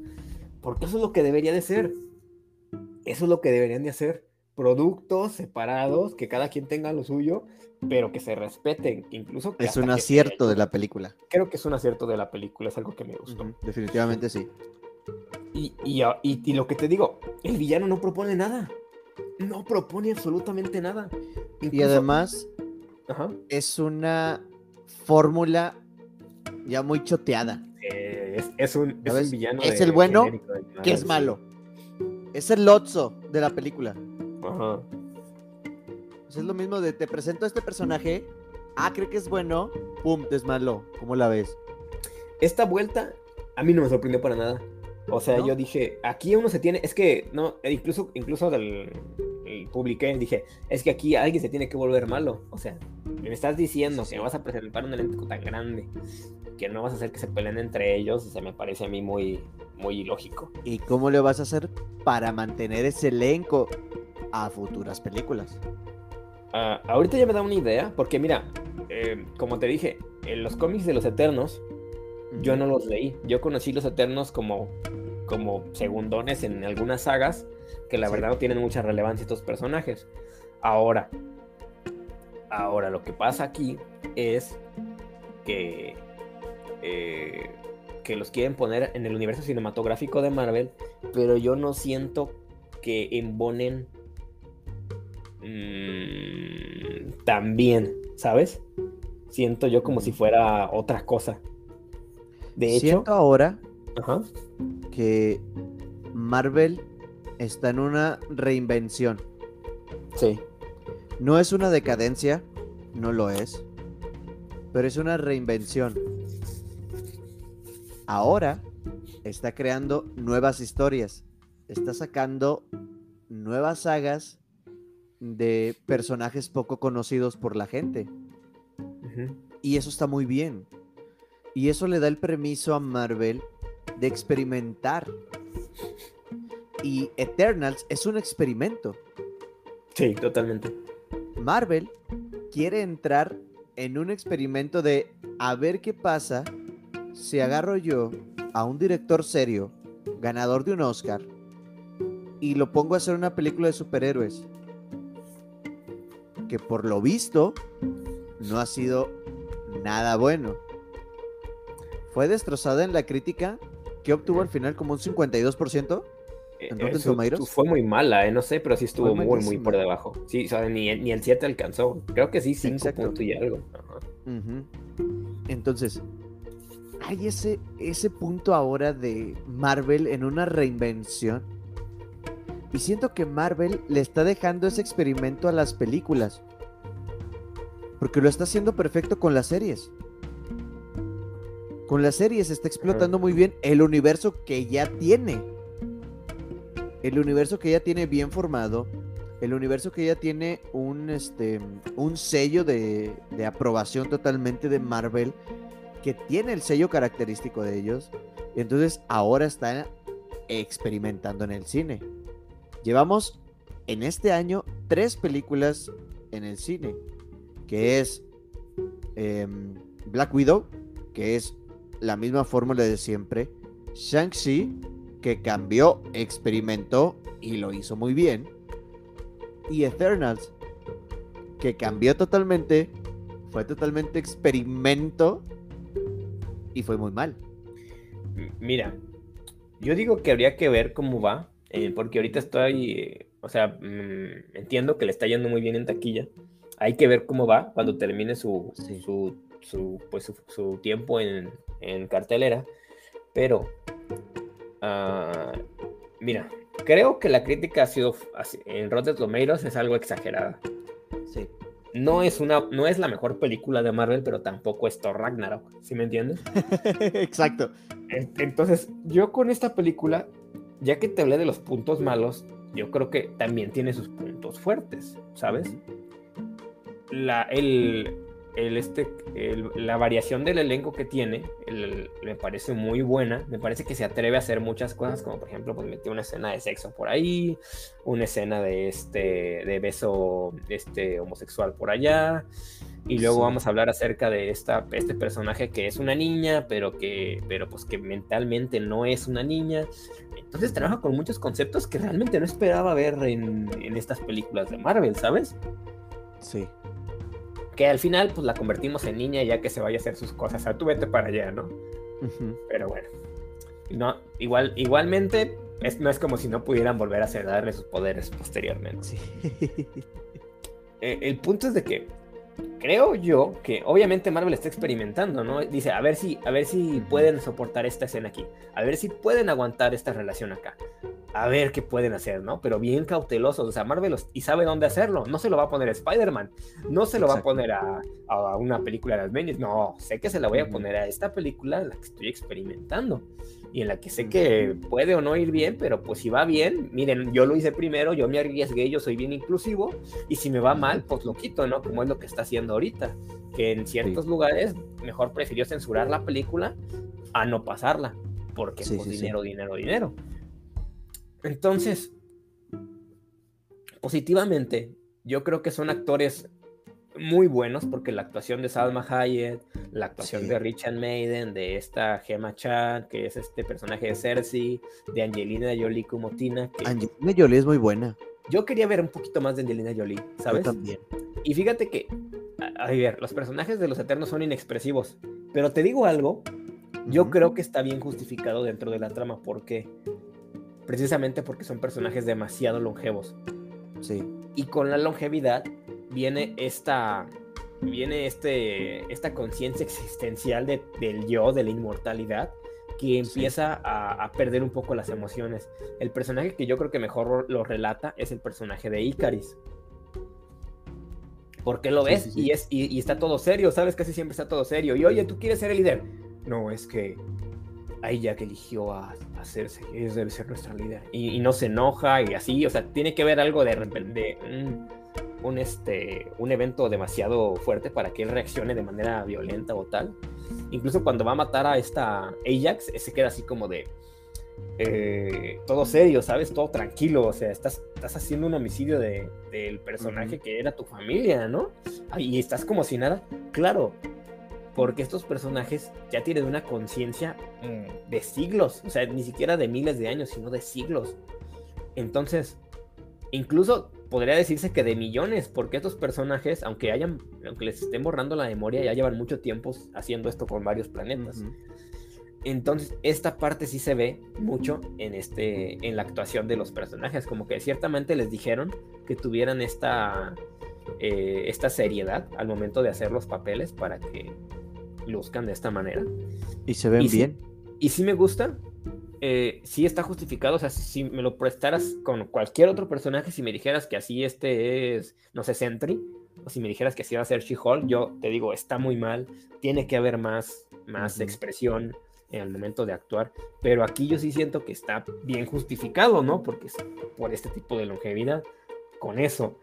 Porque eso es lo que debería de ser. Eso es lo que deberían de hacer. Productos separados, que cada quien tenga lo suyo, pero que se respeten, incluso... es un acierto de la película. Creo que es un acierto de la película, es algo que me gustó. definitivamente sí. Y, y, lo que te digo, el villano no propone nada. No propone absolutamente nada. y además, es una fórmula ya muy choteada. Eh, es, un, villano. Es el bueno que es malo. Es el Lotso de la película. Ajá. Pues es lo mismo de te presento a este personaje, ah, cree que es bueno, pum, es malo. ¿Cómo la ves? Esta vuelta a mí no me sorprendió para nada. O sea, yo dije, aquí uno se tiene, es que, no, incluso, incluso del, publiqué, dije, es que aquí alguien se tiene que volver malo. O sea, me estás diciendo que vas a presentar un elenco tan grande, que no vas a hacer que se peleen entre ellos, o sea, me parece a mí muy, muy ilógico. ¿Y cómo le vas a hacer para mantener ese elenco a futuras películas? Ah, ahorita ya me da una idea, porque mira, eh, como te dije, en los cómics de los Eternos, yo no los leí. Yo conocí los Eternos como, como segundones en algunas sagas, que la verdad no tienen mucha relevancia estos personajes. Ahora, ahora lo que pasa aquí es que, eh, que los quieren poner en el universo cinematográfico de Marvel, pero yo no siento que embonen Mm, también, ¿sabes? Siento yo como si fuera otra cosa. De hecho, siento ahora que Marvel está en una reinvención. Sí. No es una decadencia, no lo es, pero es una reinvención. Ahora está creando nuevas historias, está sacando nuevas sagas de personajes poco conocidos por la gente. Y eso está muy bien. Y eso le da el permiso a Marvel de experimentar. Y Eternals es un experimento. Sí, totalmente. Marvel quiere entrar en un experimento de a ver qué pasa si agarro yo a un director serio, ganador de un Oscar, y lo pongo a hacer una película de superhéroes que por lo visto no ha sido nada bueno. Fue destrozada en la crítica, que obtuvo al final como un 52%. Eh, en fue muy mala, eh, no sé, pero sí estuvo muy, muy por debajo. Sí, ni, ni, el 7 alcanzó. Creo que sí, 5 puntos y algo. Entonces, hay ese, ese punto ahora de Marvel en una reinvención y siento que Marvel le está dejando ese experimento a las películas. Porque lo está haciendo perfecto con las series. Con las series está explotando muy bien el universo que ya tiene. El universo que ya tiene bien formado. El universo que ya tiene un, este, un sello de, de aprobación totalmente de Marvel. Que tiene el sello característico de ellos. Entonces ahora está experimentando en el cine. Llevamos en este año tres películas en el cine, que es em, Black Widow, que es la misma fórmula de siempre, Shang-Chi, que cambió, experimentó y lo hizo muy bien, y Eternals, que cambió totalmente, fue totalmente experimento y fue muy mal. Mira, yo digo que habría que ver cómo va, eh, porque ahorita estoy, eh, o sea, mm, entiendo que le está yendo muy bien en taquilla. Hay que ver cómo va cuando termine su, su, pues, su, tiempo en, en, cartelera. Pero, uh, mira, creo que la crítica ha sido en Rotten Tomatoes es algo exagerada. Sí. No es, una, no es la mejor película de Marvel, pero tampoco es Thor Ragnarok, ¿sí me entiendes? Exacto. Entonces, yo con esta película, ya que te hablé de los puntos malos, yo creo que también tiene sus puntos fuertes, ¿sabes? La, el, este, la variación del elenco que tiene me parece muy buena. Me parece que se atreve a hacer muchas cosas, como por ejemplo, pues metió una escena de sexo por ahí, una escena de este de beso este, homosexual por allá. Y luego vamos a hablar acerca de esta, este personaje que es una niña, pero que, pero pues que mentalmente no es una niña. Entonces trabaja con muchos conceptos que realmente no esperaba ver en, en estas películas de Marvel, ¿sabes? Sí que al final pues la convertimos en niña ya que se vaya a hacer sus cosas. O sea, tú vete para allá, ¿no? Pero bueno. No, igual, igualmente, es, no es como si no pudieran volver a darle sus poderes posteriormente. Sí. Eh, el punto es de que creo yo que obviamente Marvel está experimentando, ¿no? Dice, a ver si, a ver si pueden soportar esta escena aquí, a ver si pueden aguantar esta relación acá, a ver qué pueden hacer, ¿no? Pero bien cautelosos, o sea, Marvel y sabe dónde hacerlo, no se lo va a poner a Spider-Man, no se lo va a poner a, una película de las no, sé que se la voy a poner a esta película la que estoy experimentando y en la que sé que puede o no ir bien, pero pues si va bien, miren, yo lo hice primero, yo me arriesgué, yo soy bien inclusivo, y si me va mal, pues lo quito, ¿no? Como es lo que está haciendo ahorita, que en ciertos lugares mejor prefirió censurar la película a no pasarla, porque pues dinero, dinero, dinero. Entonces, positivamente, yo creo que son actores muy buenos porque la actuación de Salma Hayek, la actuación de Richard Maiden, de esta Gemma Chan, que es este personaje de Cersei, de Angelina Jolie como Tina. Angelina Jolie es muy buena. Yo quería ver un poquito más de Angelina Jolie, ¿sabes? Yo también. Y fíjate que, a, ver, los personajes de los Eternos son inexpresivos, pero te digo algo, yo creo que está bien justificado dentro de la trama, porque precisamente porque son personajes demasiado longevos. Sí. Y con la longevidad viene esta viene este, esta conciencia existencial de, del yo, de la inmortalidad, que empieza a, perder un poco las emociones. El personaje que yo creo que mejor lo relata es el personaje de Icaris. Porque lo ves y, es, y, está todo serio, ¿sabes? Casi siempre está todo serio. Y oye, ¿tú quieres ser el líder? No, es que ahí ya que eligió a, hacerse, es debe ser nuestra líder. Y, no se enoja y así, o sea, tiene que ver algo de repente un, este, un evento demasiado fuerte para que él reaccione de manera violenta o tal. Incluso cuando va a matar a esta Ajax, se queda así como de eh, todo serio, ¿sabes? Todo tranquilo, o sea, estás, estás haciendo un homicidio de, del personaje que era tu familia, ¿no? y estás como si nada. Claro, porque estos personajes ya tienen una conciencia mm, de siglos, o sea, ni siquiera de miles de años, sino de siglos. Entonces, incluso podría decirse que de millones, porque estos personajes, aunque hayan, aunque les estén borrando la memoria, ya llevan mucho tiempo haciendo esto con varios planetas. Entonces, esta parte sí se ve mucho en este, en la actuación de los personajes, como que ciertamente les dijeron que tuvieran esta, eh, esta seriedad al momento de hacer los papeles para que luzcan de esta manera. Y se ven bien. y sí me gusta, eh, sí está justificado, o sea, si me lo prestaras con cualquier otro personaje, si me dijeras que así este es, no sé, Sentry, o si me dijeras que así va a ser She-Hulk, yo te digo, está muy mal, tiene que haber más, más expresión en el momento de actuar, pero aquí yo sí siento que está bien justificado, ¿no? Porque es por este tipo de longevidad, con eso.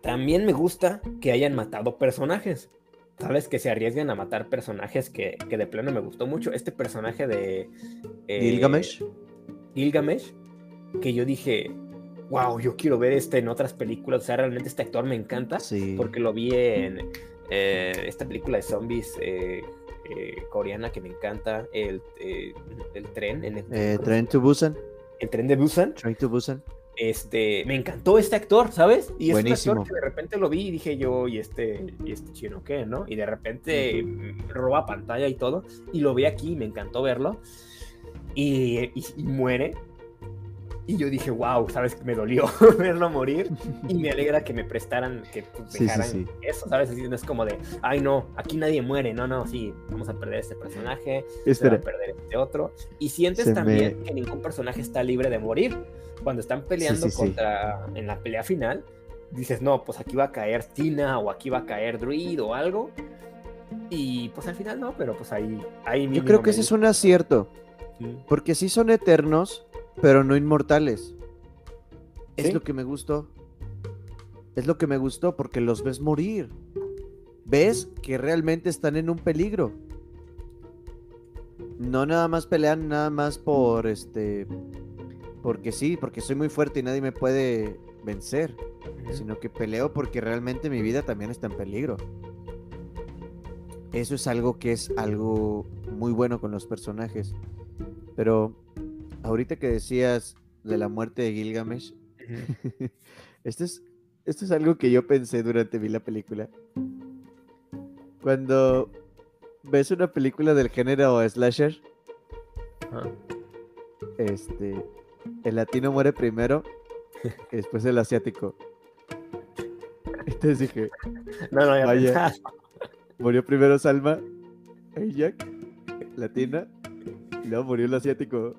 También me gusta que hayan matado personajes. ¿Sabes? Que se arriesguen a matar personajes que, de plano me gustó mucho. Este personaje de. Eh, Gilgamesh. Gilgamesh, que yo dije, wow, yo quiero ver este en otras películas. O sea, realmente este actor me encanta. Sí. Porque lo vi en eh, esta película de zombies eh, coreana que me encanta. El, el tren. En el, Train to Busan. el tren de Busan. To Busan. Este, me encantó este actor, ¿sabes? Y es Buenísimo. un actor que de repente lo vi y dije yo, ¿y este, y este chino qué, no? Y de repente roba pantalla y todo. Y lo vi aquí, me encantó verlo. Y, y- y muere. Y yo dije, wow, ¿sabes? Me dolió verlo morir. Y me alegra que me prestaran, que pues, Sí, sí, dejaran sí. eso, ¿sabes? Así no es como de, ay, no, aquí nadie muere. No, no, sí, vamos a perder este personaje se va a perder este otro. Y sientes Se también me- que ningún personaje está libre de morir. Cuando están peleando contra en la pelea final, dices, no, pues aquí va a caer Tina o aquí va a caer Druid o algo. Y pues al final no, pero pues ahí, ahí Yo creo que ese es un acierto. "Mm, Porque sí son eternos, pero no inmortales. Es lo que me gustó. Es lo que me gustó porque los ves morir. Ves que realmente están en un peligro. No nada más pelean nada más por este porque sí, porque soy muy fuerte y nadie me puede vencer, ujú". sino que peleo porque realmente mi vida también está en peligro. Eso es algo que es algo muy bueno con los personajes. Pero ahorita que decías de la muerte de Gilgamesh, esto es, esto es algo que yo pensé durante vi la película. Cuando ves una película del género slasher, este, el latino muere primero y después el asiático. Entonces dije, No, no, ya Vaya. murió primero Salma, Jack, latina, y luego murió el asiático.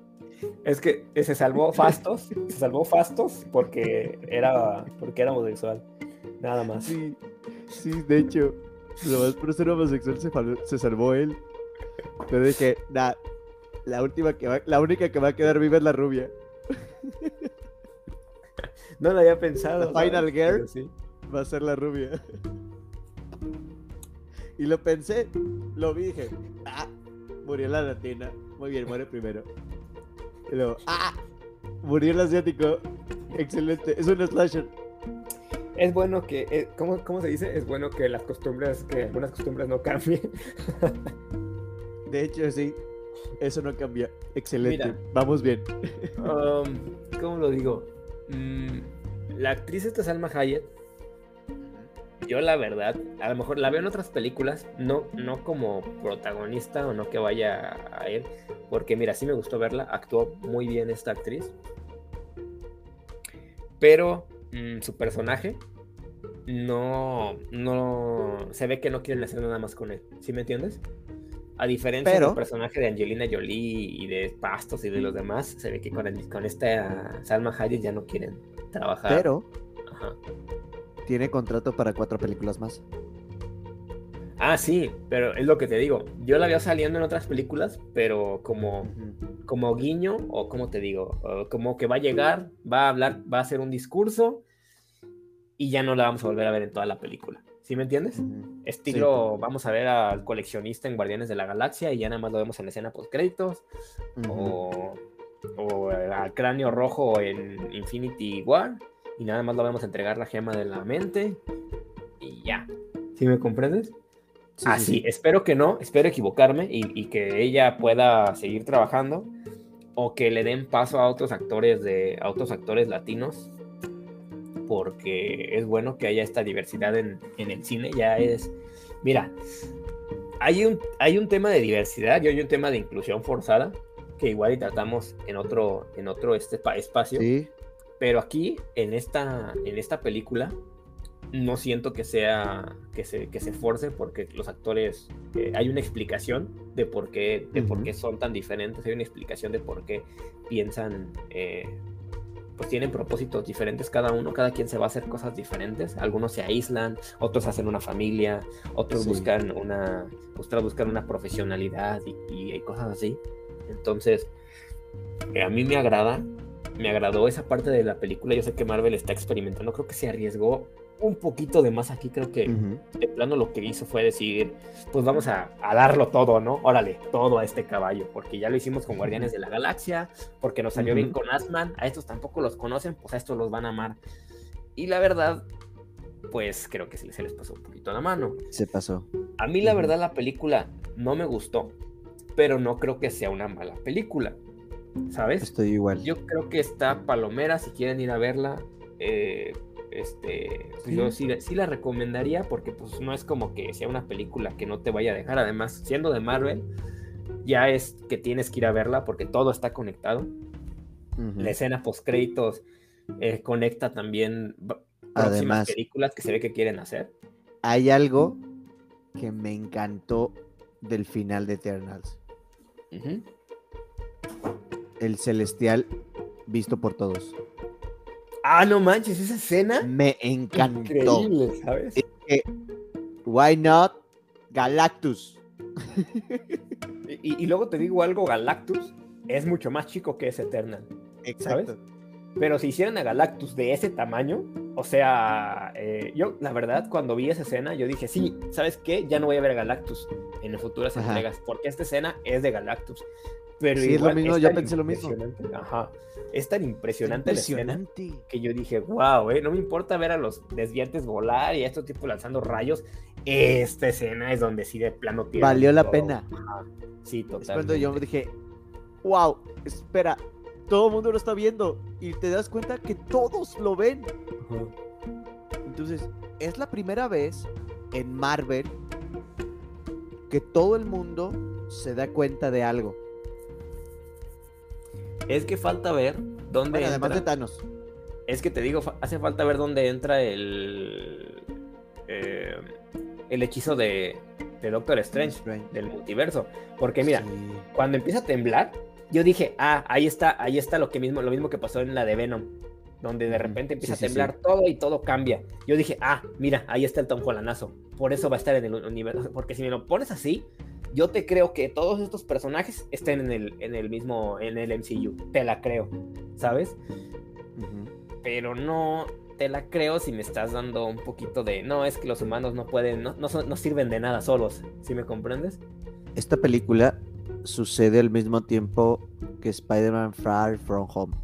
Es que se salvó Fastos, se salvó Fastos porque era, porque era homosexual. Nada más. Sí, sí, de hecho, lo más por ser homosexual se, salvó él. Pero dije, nah, la última que va, la única que va a quedar viva es la rubia. No lo había pensado. ¿sabes? Final Girl. Sí. Va a ser la rubia. Y lo pensé, lo vi dije, ah, murió la latina. Muy bien, muere primero. Y luego, ah, murió el asiático. Excelente, es un slasher. Es bueno que, eh, ¿cómo, ¿cómo se dice? Es bueno que las costumbres, que algunas costumbres no cambien. De hecho, sí, eso no cambia. Excelente, Mira. vamos bien. Um, ¿Cómo lo digo? Mm, la actriz esta Salma Hayek, yo la verdad, a lo mejor la veo en otras películas, no, no como protagonista o no que vaya a él, porque mira, sí me gustó verla, actuó muy bien esta actriz, pero mm, su personaje no, no, se ve que no quieren hacer nada más con él, ¿sí me entiendes? A diferencia Pero- del personaje de Angelina Jolie y de Pastos y de los demás, se ve que con, el- con esta Salma Hayek ya no quieren trabajar. Pero Ajá. Tiene contrato para cuatro películas más. Ah, sí, pero es lo que te digo. Yo la veo saliendo en otras películas, pero como, como guiño, o como te digo, como que va a llegar, va a hablar, va a hacer un discurso y ya no la vamos a volver a ver en toda la película. ¿Sí me entiendes? Ujú. Estilo, vamos a ver al coleccionista en Guardianes de la Galaxia y ya nada más lo vemos en la escena post créditos. O, o al cráneo rojo en Infinity War y nada más lo vemos entregar la gema de la mente y ya. ¿Sí me comprendes? Sí, ah, sí, sí, espero que no, espero equivocarme y, y que ella pueda seguir trabajando o que le den paso a otros actores de a otros actores latinos porque es bueno que haya esta diversidad en, en el cine ya es mira hay un, hay un tema de diversidad y hay un tema de inclusión forzada que igual y tratamos en otro en otro este pa- espacio Sí, pero aquí, en esta, en esta película, no siento que sea que se, que se force porque los actores eh, hay una explicación de por qué de por Ujú. qué son tan diferentes hay una explicación de por qué piensan eh, pues tienen propósitos diferentes cada uno cada quien se va a hacer cosas diferentes algunos se aíslan otros hacen una familia otros Sí. buscan una otros buscan una profesionalidad y, y cosas así entonces eh, a mí me agrada me agradó esa parte de la película. Yo sé que Marvel está experimentando. Creo que se arriesgó un poquito de más aquí, creo que de plano lo que hizo fue decir, pues vamos a, darlo todo, ¿no? Órale, todo a este caballo, porque ya lo hicimos con Guardianes de la Galaxia, porque nos salió bien con Asman, a estos tampoco los conocen, pues a estos los van a amar. Y la verdad, pues creo que se les, se les pasó un poquito la mano. Se pasó. A mí la verdad la película no me gustó, pero no creo que sea una mala película. ¿Sabes? Estoy igual. Yo creo que está palomera, si quieren ir a verla, eh, este, pues yo sí, sí, la recomendaría porque pues no es como que sea una película que no te vaya a dejar. Además, siendo de Marvel, ya es que tienes que ir a verla porque todo está conectado. La escena post créditos eh, conecta también próximas películas que se ve que quieren hacer. Hay algo que me encantó del final de Eternals. El celestial visto por todos. Ah, no manches, esa escena. Me encantó. Increíble, ¿sabes? why not Galactus? y, luego te digo algo, Galactus es mucho más chico que ese Eternal. Exacto. Pero si hicieran a Galactus de ese tamaño, o sea, eh, yo la verdad cuando vi esa escena, yo dije, sí, ¿sabes qué? Ya no voy a ver a Galactus en futuras entregas, porque esta escena es de Galactus. Pero sí, es lo mismo, yo pensé lo mismo. Ajá. Es tan impresionante, la escena que yo dije, wow, eh, no me importa ver a los desviantes volar y a estos tipos lanzando rayos. Esta escena es donde sí de plano tiene. Valió la pena. Sí, totalmente. Es cuando yo dije, wow, espera, todo el mundo lo está viendo y te das cuenta que todos lo ven. Entonces, es la primera vez en Marvel que todo el mundo se da cuenta de algo. Es que falta ver dónde. además de Thanos. Es que te digo, hace falta ver dónde entra el. Eh, el hechizo de, de Doctor Strange, del multiverso. Porque mira, cuando empieza a temblar, yo dije, ah, ahí está, ahí está lo que mismo, lo mismo que pasó en la de Venom, donde de repente empieza a temblar todo y todo cambia. Yo dije, ah, mira, ahí está el Tom Hollanazo. Por eso va a estar en el universo. Porque si me lo pones así, yo te creo que todos estos personajes estén en el, en el mismo, en el MCU. Te la creo, ¿sabes? Pero no te la creo si me estás dando un poquito de, no, es que los humanos no pueden, no, no, no sirven de nada solos. ¿Sí me comprendes? Esta película sucede al mismo tiempo que Spider-Man Far From Home.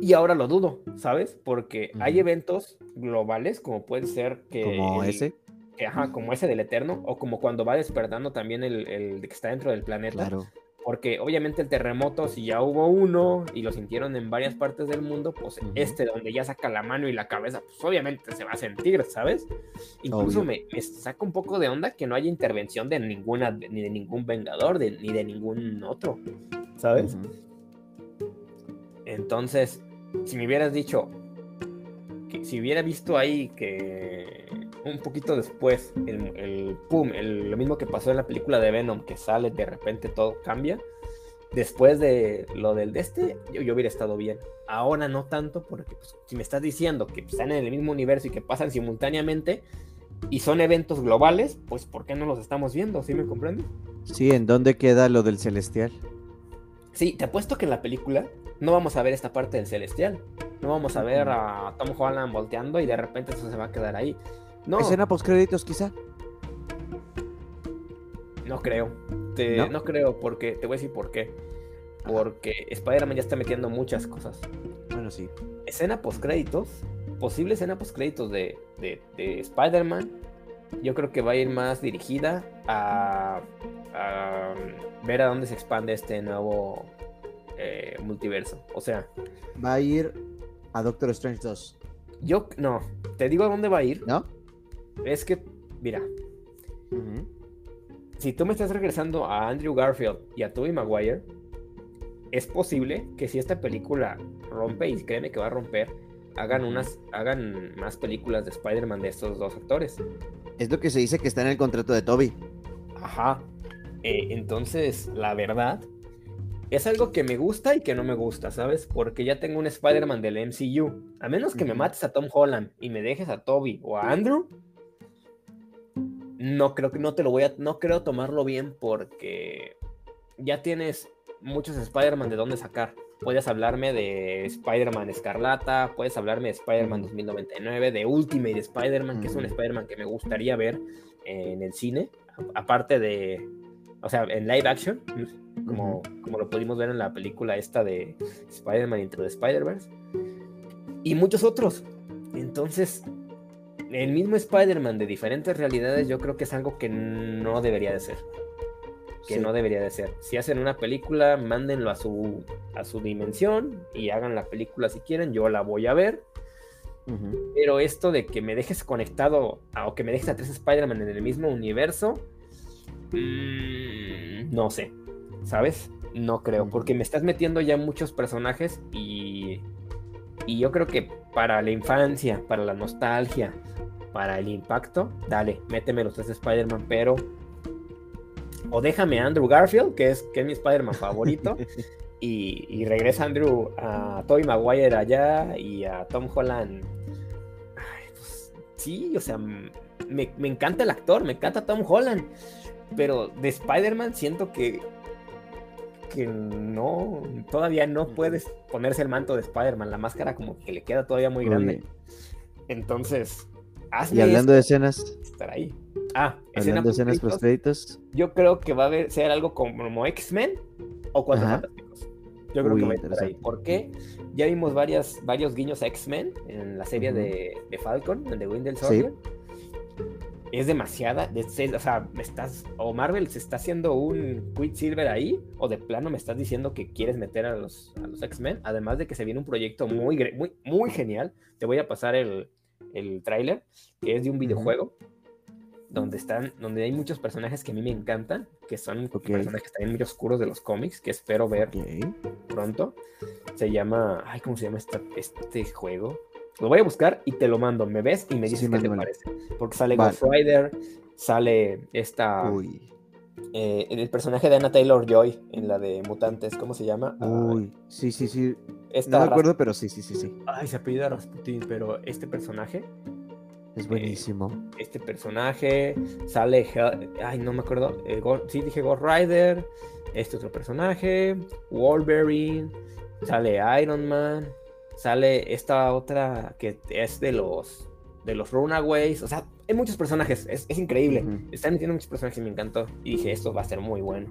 Y ahora lo dudo, ¿sabes? Porque hay eventos globales, como puede ser que. Como ese. ajá, como ese del Eterno, o como cuando va despertando también el, el que está dentro del planeta. Claro. Porque obviamente el terremoto, si ya hubo uno y lo sintieron en varias partes del mundo, pues este donde ya saca la mano y la cabeza, pues obviamente se va a sentir, ¿sabes? Incluso me, saca un poco de onda que no haya intervención de ninguna, ni de ningún vengador, ni de ningún otro, ¿sabes? Entonces, si me hubieras dicho, que si hubiera visto ahí que un poquito después, el, el pum, lo mismo que pasó en la película de Venom, que sale de repente todo cambia. Después de lo del de este, yo, hubiera estado bien. Ahora no tanto, porque pues, si me estás diciendo que están en el mismo universo y que pasan simultáneamente y son eventos globales, pues ¿por qué no los estamos viendo? ¿Sí me comprendes? Sí, ¿en dónde queda lo del celestial? Sí, te apuesto que en la película no vamos a ver esta parte del celestial. No vamos a ver a Tom Holland volteando y de repente eso se va a quedar ahí. No. Escena post créditos, quizá. No creo. ¿No? creo, porque te voy a decir por qué. Porque Spider-Man ya está metiendo muchas cosas. Bueno, sí. Escena post créditos, posible escena post créditos de, de, Spider-Man, yo creo que va a ir más dirigida a, ver a dónde se expande este nuevo eh, multiverso. O sea, va a ir a Doctor Strange 2. Yo, no, te digo a dónde va a ir. ¿No? Es que, mira, si tú me estás regresando a Andrew Garfield y a Tobey Maguire, es posible que si esta película rompe, y créeme que va a romper, hagan unas, hagan más películas de Spider-Man de estos dos actores. Es lo que se dice que está en el contrato de Toby. Ajá. Eh, entonces, la verdad, es algo que me gusta y que no me gusta, ¿sabes? Porque ya tengo un Spider-Man del MCU. A menos que me mates a Tom Holland y me dejes a Toby o a Andrew, no creo que no te lo voy a, no creo tomarlo bien porque ya tienes muchos Spider-Man de dónde sacar, puedes hablarme de Spider-Man Escarlata, puedes hablarme de Spider-Man 2099, de Ultimate Spider-Man, que es un Spider-Man que me gustaría ver en el cine, aparte de, o sea, en live action, como, como lo pudimos ver en la película esta de Spider-Man Into the Spider-Verse, y muchos otros. Entonces, el mismo Spider-Man de diferentes realidades yo creo que es algo que no debería de ser. Que no debería de ser. Si hacen una película, mándenlo a su, a su dimensión y hagan la película si quieren, yo la voy a ver. Pero esto de que me dejes conectado o que me dejes a tres Spider-Man en el mismo universo, mm, no sé, ¿sabes? No creo, porque me estás metiendo ya muchos personajes y, y yo creo que para la infancia, para la nostalgia, para el impacto, dale, méteme los tres Spider-Man, pero o déjame a Andrew Garfield, que es, que es mi Spider-Man favorito, y, regresa Andrew a Tobey Maguire allá y a Tom Holland. Pues, sí, o sea, me, encanta el actor, me encanta Tom Holland, pero de Spider-Man siento que que no, todavía no puedes ponerse el manto de Spider-Man, la máscara como que le queda todavía muy grande. Entonces, y hablando de escenas. Estar ahí. Ah, hablando de escenas post créditos. Yo creo que va a ser algo como X-Men o Cuatro Fantásticos. Yo creo que va a estar ahí. ¿Por qué? Ya vimos varias, varios guiños a X-Men en la serie de, de, Falcon, de Winter Soldier. Es demasiada. o sea, me estás. O Marvel se está haciendo un Quicksilver ahí. O de plano me estás diciendo que quieres meter a los, a los X-Men. Además de que se viene un proyecto muy, muy, muy genial. Te voy a pasar el, el tráiler, que es de un videojuego donde están, donde hay muchos personajes que a mí me encantan, que son personajes también muy oscuros de los cómics, que espero ver pronto. Se llama, ay, ¿cómo se llama este juego? Lo voy a buscar y te lo mando. Me ves y me dices qué te parece. Porque sale Ghost Rider, sale esta. Eh, el personaje de Anna Taylor Joy en la de Mutantes, ¿cómo se llama? Uy, sí, sí, sí. no me acuerdo, pero sí, sí, sí, sí. Ay, se apellida Rasputin, pero este personaje. Es buenísimo. Eh, este personaje sale. Ay, no me acuerdo. Eh, sí, dije Ghost Rider. Este otro personaje. Wolverine. Sale Iron Man. Sale esta otra que es de los. De los Runaways. O sea, hay muchos personajes, es, increíble. Están metiendo muchos personajes y me encantó. Y dije, esto va a ser muy bueno.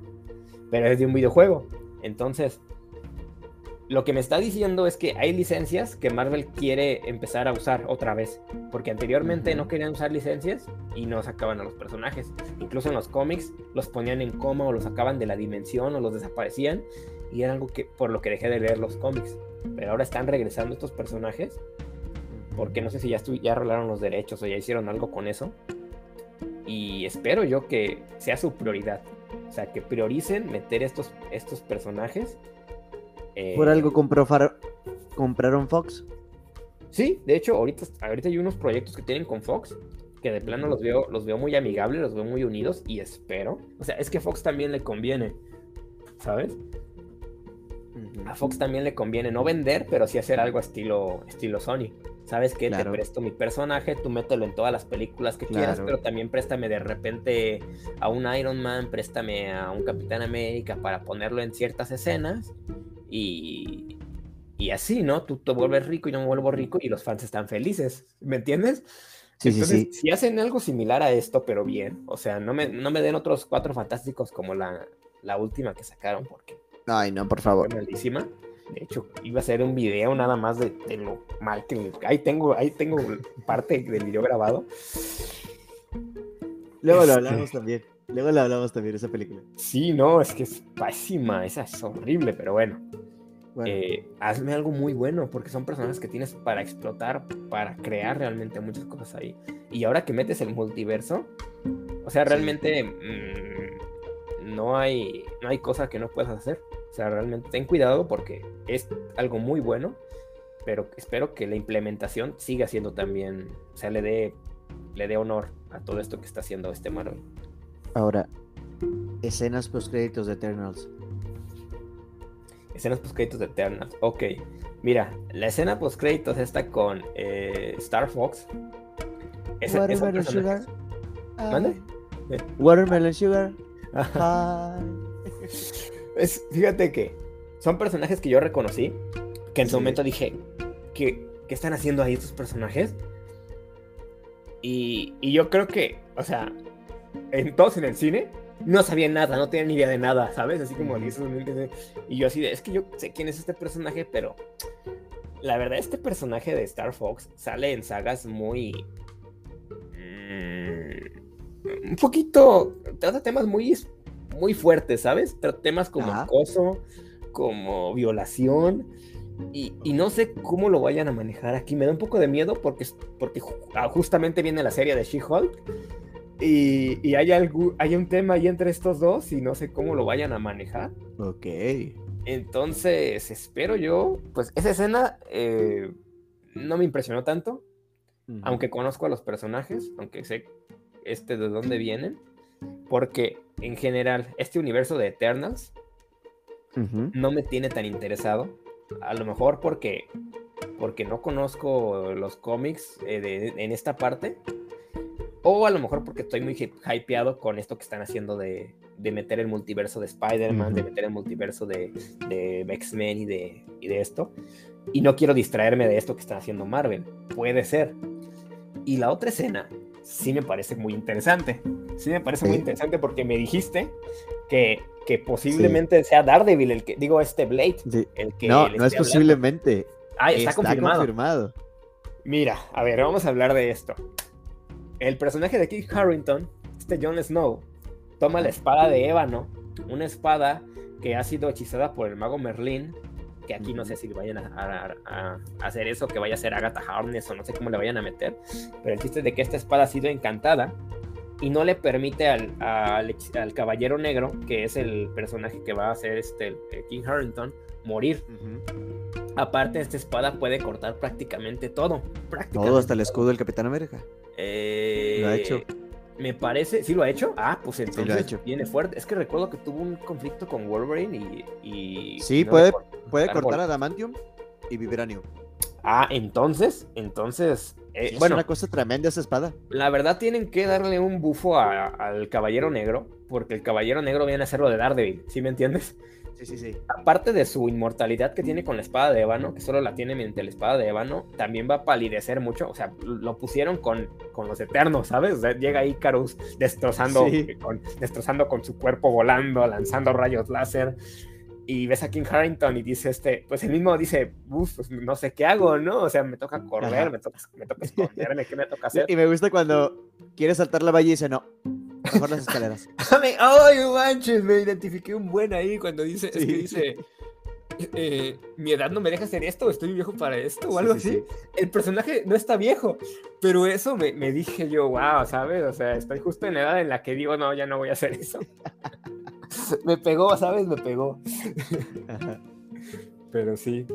Pero es de un videojuego. Entonces, lo que me está diciendo es que hay licencias que Marvel quiere empezar a usar otra vez. Porque anteriormente no querían usar licencias y no sacaban a los personajes. Incluso en los cómics los ponían en coma o los sacaban de la dimensión o los desaparecían. Y era algo que por lo que dejé de leer los cómics. Pero ahora están regresando estos personajes porque no sé si ya, ya arreglaron los derechos o ya hicieron algo con eso. Y espero yo que sea su prioridad. O sea, que prioricen meter estos, estos personajes. ¿Por algo eh, compró compraron Fox? Sí, de hecho, ahorita, ahorita hay unos proyectos que tienen con Fox que de plano los veo, los veo muy amigables, los veo muy unidos y espero. O sea, es que Fox también le conviene, ¿sabes? A Fox también le conviene no vender, pero sí hacer algo estilo, estilo Sony. ¿Sabes qué? Te presto mi personaje, tú mételo en todas las películas que quieras, pero también préstame de repente a un Iron Man, préstame a un Capitán América para ponerlo en ciertas escenas y, y así, ¿no? Tú te vuelves rico y yo me vuelvo rico y los fans están felices, ¿me entiendes? Sí, Entonces, sí, si hacen algo similar a esto, pero bien, o sea, no me, no me den otros cuatro fantásticos como la, la última que sacaron, porque... Ay, no, por favor. Malísima. De hecho, iba a hacer un video nada más de, lo mal que ahí tengo, ahí tengo parte del video grabado. Luego lo este hablamos también. Luego lo hablamos también esa película. Sí, no, es que es pésima, esa es horrible, pero bueno. Eh, hazme algo muy bueno, porque son personas que tienes para explotar, para crear realmente muchas cosas ahí. Y ahora que metes el multiverso, o sea, realmente mm, no, hay, no hay cosa que no puedas hacer. O sea, realmente ten cuidado porque es algo muy bueno, pero espero que la implementación siga siendo también, o sea, le dé, le dé honor a todo esto que está haciendo este Marvel. Ahora, escenas post créditos de Eternals. Escenas post créditos de Eternals. Ok, mira, la escena post créditos está con eh, Star Fox. Watermelon Sugar. ¿Mande? Watermelon Sugar. Fíjate que son personajes que yo reconocí, que en su momento dije, ¿qué, ¿qué, están haciendo ahí estos personajes? Y, y yo creo que, o sea, en todos en el cine, no sabían nada, no tenían ni idea de nada, ¿sabes? Así como y yo así de, es que yo sé quién es este personaje, pero la verdad este personaje de Star Fox sale en sagas muy mm, un poquito trata temas muy muy fuertes, ¿sabes? Pero temas como acoso, como violación y, y, no sé cómo lo vayan a manejar aquí. Me da un poco de miedo porque, porque ah, justamente viene la serie de She-Hulk y, hay, algo, hay un tema ahí entre estos dos y no sé cómo lo vayan a manejar. Ok. Entonces, espero yo, pues esa escena eh, no me impresionó tanto, aunque conozco a los personajes, aunque sé este de dónde vienen, porque en general este universo de Eternals no me tiene tan interesado, a lo mejor porque, porque no conozco los cómics eh, en esta parte o a lo mejor porque estoy muy hypeado con esto que están haciendo de, de meter el multiverso de Spider-Man, de meter el multiverso de, de X-Men y de, y de esto. Y no quiero distraerme de esto que están haciendo Marvel. Puede ser. Y la otra escena sí me parece muy interesante. Sí me parece muy interesante porque me dijiste que, que posiblemente sea Daredevil el que, digo, este Blade, el que... No, no es posiblemente. Ah, está, confirmado. Mira, a ver, vamos a hablar de esto. El personaje de Kit Harrington, este Jon Snow, toma la espada de ébano, una espada que ha sido hechizada por el mago Merlín, que aquí no sé si vayan a, hacer eso, que vaya a ser Agatha Harness o no sé cómo le vayan a meter, pero el chiste es de que esta espada ha sido encantada y no le permite al, caballero negro, que es el personaje que va a ser este King Harrington, morir. Aparte, esta espada puede cortar prácticamente todo. Todo, hasta el escudo del Capitán América. Eh, lo ha hecho. Me parece, ¿sí lo ha hecho? Ah, pues entonces viene fuerte. Es que recuerdo que tuvo un conflicto con Wolverine y. sí, puede, puede cortar Adamantium y Vibranium. Ah, entonces, entonces. Eh, es una cosa tremenda esa espada. La verdad tienen que darle un bufo al Caballero Negro, porque el Caballero Negro viene a hacerlo de Daredevil, ¿sí me entiendes? Sí, sí, Aparte de su inmortalidad que tiene con la espada de ébano, que solo la tiene mediante la espada de ébano, también va a palidecer mucho. O sea, lo pusieron con, con los eternos, ¿sabes? O sea, llega Icarus destrozando, con, destrozando con su cuerpo volando, lanzando rayos láser. Y ves a King Harrington y dice este, pues el mismo dice, pues no sé qué hago, ¿no? O sea, me toca correr, me toca, me toca esconderme, ¿qué me toca hacer? Y me gusta cuando quiere saltar la valle y dice, no, Mejor las escaleras. Ay, manches, me identifiqué un buen ahí cuando dice, es que dice, eh, mi edad no me deja hacer esto, estoy viejo para esto o algo así. El personaje no está viejo, pero eso me, me, dije yo, wow, ¿sabes? O sea, estoy justo en la edad en la que digo, no, ya no voy a hacer eso. me pegó, ¿sabes? Me pegó. pero sí.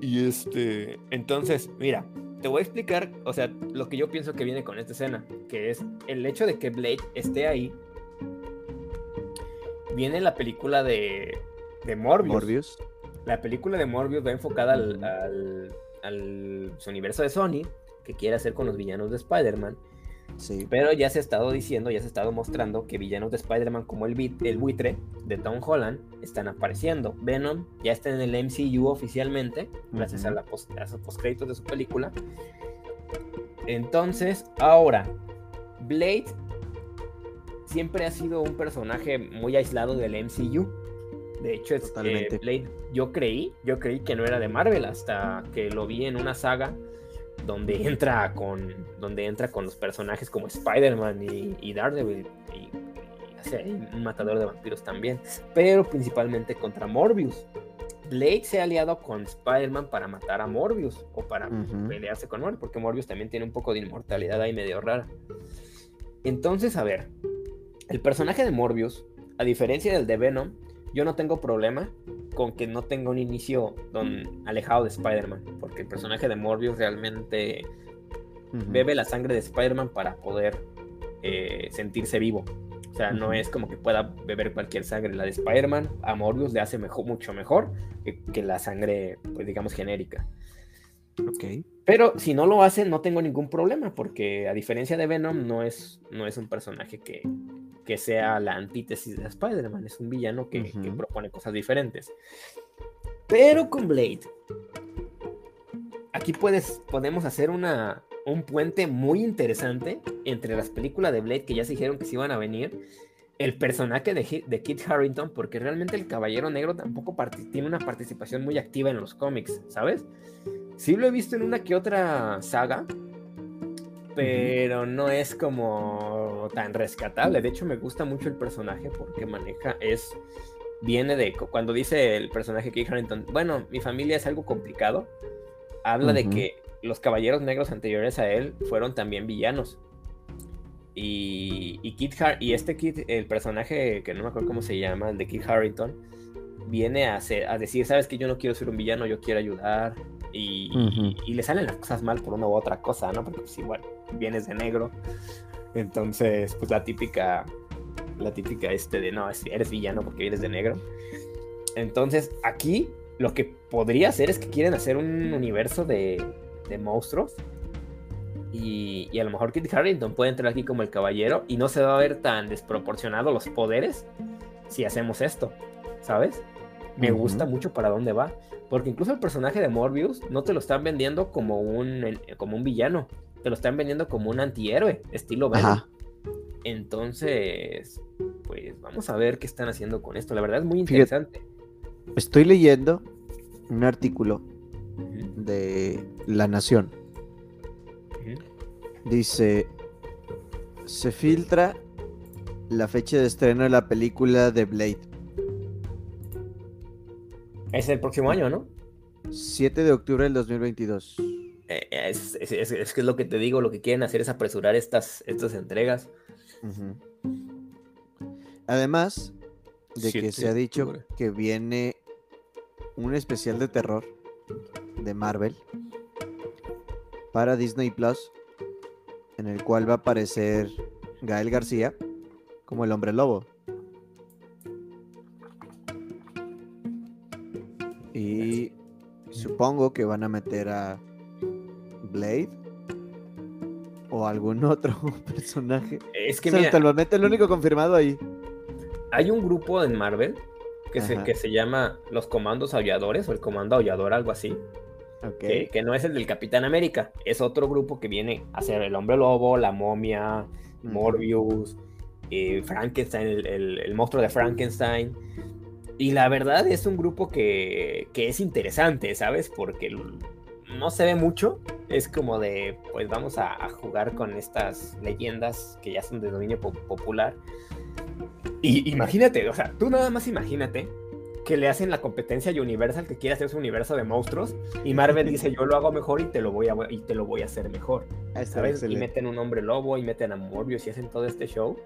Y este, entonces, mira, te voy a explicar, o sea, lo que yo pienso que viene con esta escena, que es el hecho de que Blade esté ahí. Viene la película de, de Morbius. La película de Morbius va enfocada al, al, al universo de Sony, que quiere hacer con los villanos de Spider-Man. Pero ya se ha estado diciendo, ya se ha estado mostrando que villanos de Spider-Man como el, el buitre de Tom Holland están apareciendo. Venom ya está en el MCU oficialmente, gracias a, la post, a los postcréditos de su película. Entonces, ahora, Blade siempre ha sido un personaje muy aislado del MCU. De hecho, es, eh, Blade, yo creí, yo creí que no era de Marvel hasta que lo vi en una saga donde entra con, donde entra con los personajes como Spider-Man y, Daredevil y, un matador de vampiros también, pero principalmente contra Morbius. Blade se ha aliado con Spider-Man para matar a Morbius o para pelearse con Morbius, porque Morbius también tiene un poco de inmortalidad ahí medio rara. Entonces, a ver, el personaje de Morbius, a diferencia del de Venom, yo no tengo problema con que no tenga un inicio don, alejado de Spider-Man, porque el personaje de Morbius realmente bebe la sangre de Spider-Man para poder eh, sentirse vivo. O sea, no es como que pueda beber cualquier sangre. La de Spider-Man a Morbius le hace mejor, mucho mejor que, la sangre, pues digamos, genérica. Ok. Pero si no lo hace, no tengo ningún problema, porque a diferencia de Venom, no es, no es un personaje que, que sea la antítesis de Spider-Man, es un villano que, propone cosas diferentes. Pero con Blade, aquí puedes, podemos hacer una, un puente muy interesante entre las películas de Blade que ya se dijeron que se iban a venir, el personaje de, de Kit Harrington, porque realmente el Caballero Negro tampoco tiene una participación muy activa en los cómics, ¿sabes? Sí lo he visto en una que otra saga, pero no es como tan rescatable. De hecho, me gusta mucho el personaje porque maneja, es, viene de, cuando dice el personaje Kit Harrington, bueno, mi familia es algo complicado, habla de que los caballeros negros anteriores a él fueron también villanos. Y, y, Kit y este Kit, el personaje que no me acuerdo cómo se llama, el de Kit Harrington, viene a, a decir, sabes que yo no quiero ser un villano, yo quiero ayudar. Y, y, le salen las cosas mal por una u otra cosa, ¿no? Porque pues igual, vienes de negro. Entonces, pues la típica, la típica este de, no, eres villano porque vienes de negro. Entonces, aquí lo que podría ser es que quieren hacer un universo de, de monstruos. Y, a lo mejor Kit Harrington puede entrar aquí como el caballero y no se va a ver tan desproporcionado los poderes si hacemos esto, ¿sabes? Me gusta mucho para dónde va. Porque incluso el personaje de Morbius no te lo están vendiendo como un, como un villano. Te lo están vendiendo como un antihéroe, estilo Venom. Entonces, pues vamos a ver qué están haciendo con esto. La verdad es muy interesante. Estoy leyendo un artículo de La Nación. Dice, se filtra la fecha de estreno de la película de Blade. Es el próximo año, ¿no? 7 de octubre del 2022. Eh, es, es, es, que es lo que te digo, lo que quieren hacer es apresurar estas, estas entregas. Además de que se ha dicho que viene un especial de terror de Marvel para Disney Plus, en el cual va a aparecer Gael García como el hombre lobo. Y supongo que van a meter a Blade o algún otro personaje. Es que o lo único confirmado ahí. Hay un grupo en Marvel que se, que se llama Los Comandos Aulladores o el Comando Aullador, algo así. Que, no es el del Capitán América, es otro grupo que viene a ser el Hombre Lobo, la Momia, Morbius, eh, Frankenstein, el, monstruo de Frankenstein. Y la verdad es un grupo que, que es interesante, ¿sabes? Porque no se ve mucho. Es como de, pues vamos a, jugar con estas leyendas que ya son de dominio popular. Y imagínate, o sea, tú nada más imagínate que le hacen la competencia a Universal que quiere hacer su universo de monstruos y Marvel dice yo lo hago mejor y te lo voy a y te lo voy a hacer mejor ¿sabes? y meten un hombre lobo y meten a Morbius y hacen todo este show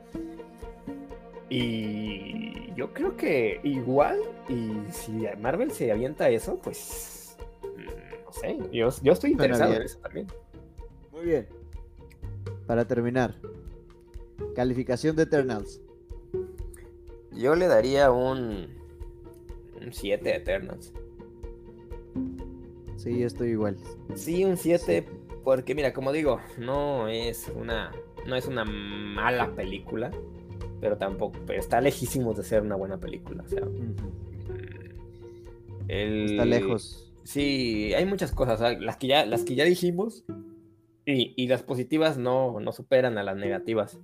y yo creo que igual y si Marvel se avienta eso pues mm, no sé yo, yo estoy interesado en eso también muy bien para terminar calificación de Eternals yo le daría un. Un 7 de Eternals. Sí, estoy igual. Sí, un 7. Porque, mira, como digo, no es una. No es una mala película. Pero tampoco. Pero está lejísimo de ser una buena película. O sea. Está lejos. Sí, hay muchas cosas. Las que ya, las que ya dijimos. Y, y las positivas no, no superan a las negativas.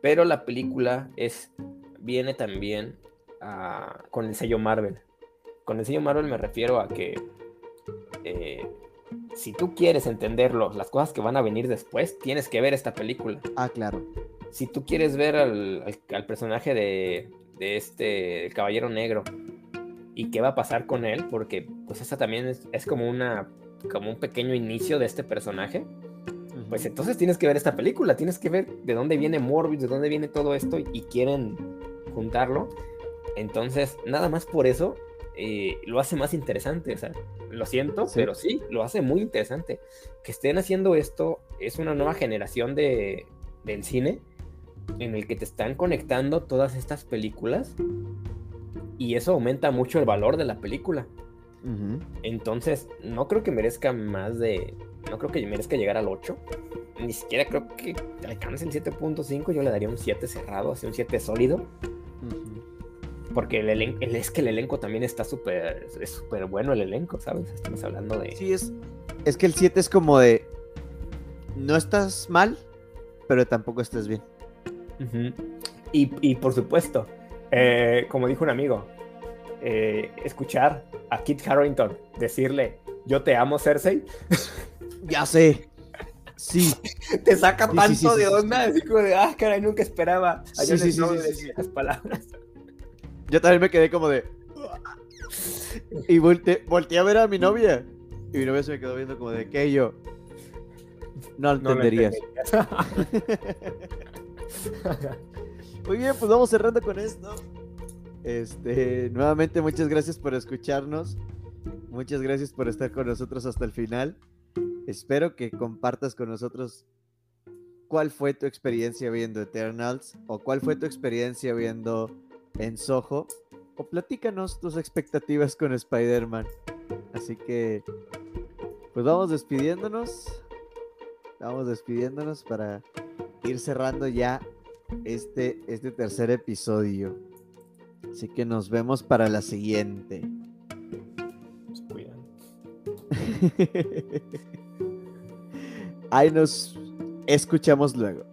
Pero la película es viene también ah, con el sello Marvel. Con el sello Marvel me refiero a que eh, si tú quieres entenderlo, las cosas que van a venir después, tienes que ver esta película. Ah, claro. Si tú quieres ver al, personaje de, este el Caballero Negro y qué va a pasar con él, porque pues esa también es, es como una como un pequeño inicio de este personaje pues entonces tienes que ver esta película, tienes que ver de dónde viene Morbius, de dónde viene todo esto y quieren juntarlo. Entonces, nada más por eso eh, lo hace más interesante. O sea, lo siento, pero sí, lo hace muy interesante. Que estén haciendo esto es una nueva generación de, del cine en el que te están conectando todas estas películas y eso aumenta mucho el valor de la película. Entonces, no creo que merezca más de. No creo que merezca llegar al 8. Ni siquiera creo que alcance el 7.5. Yo le daría un 7 cerrado, así un 7 sólido. Porque el es que el elenco también está súper, es súper bueno el elenco, ¿sabes? Estamos hablando de... Sí, es, es que el 7 es como de, no estás mal, pero tampoco estás bien. Y, por supuesto, eh, como dijo un amigo, eh, escuchar a Kit Harrington decirle, yo te amo, Cersei. ya sé. Sí. Te saca tanto de onda, así como de, ah, caray, nunca esperaba a sí, sí, sí, las palabras. Yo también me quedé como de... Y volteé, volteé a ver a mi novia. Y mi novia se me quedó viendo como de, ¿qué? yo, no lo entenderías. Muy bien, pues vamos cerrando con esto. Este, nuevamente muchas gracias por escucharnos. Muchas gracias por estar con nosotros hasta el final. Espero que compartas con nosotros cuál fue tu experiencia viendo Eternals o cuál fue tu experiencia viendo en Soho o platícanos tus expectativas con Spider-Man. Así que, pues vamos despidiéndonos. Vamos despidiéndonos para ir cerrando ya este, este tercer episodio. Así que nos vemos para la siguiente. Se cuidan. Ahí nos escuchamos luego.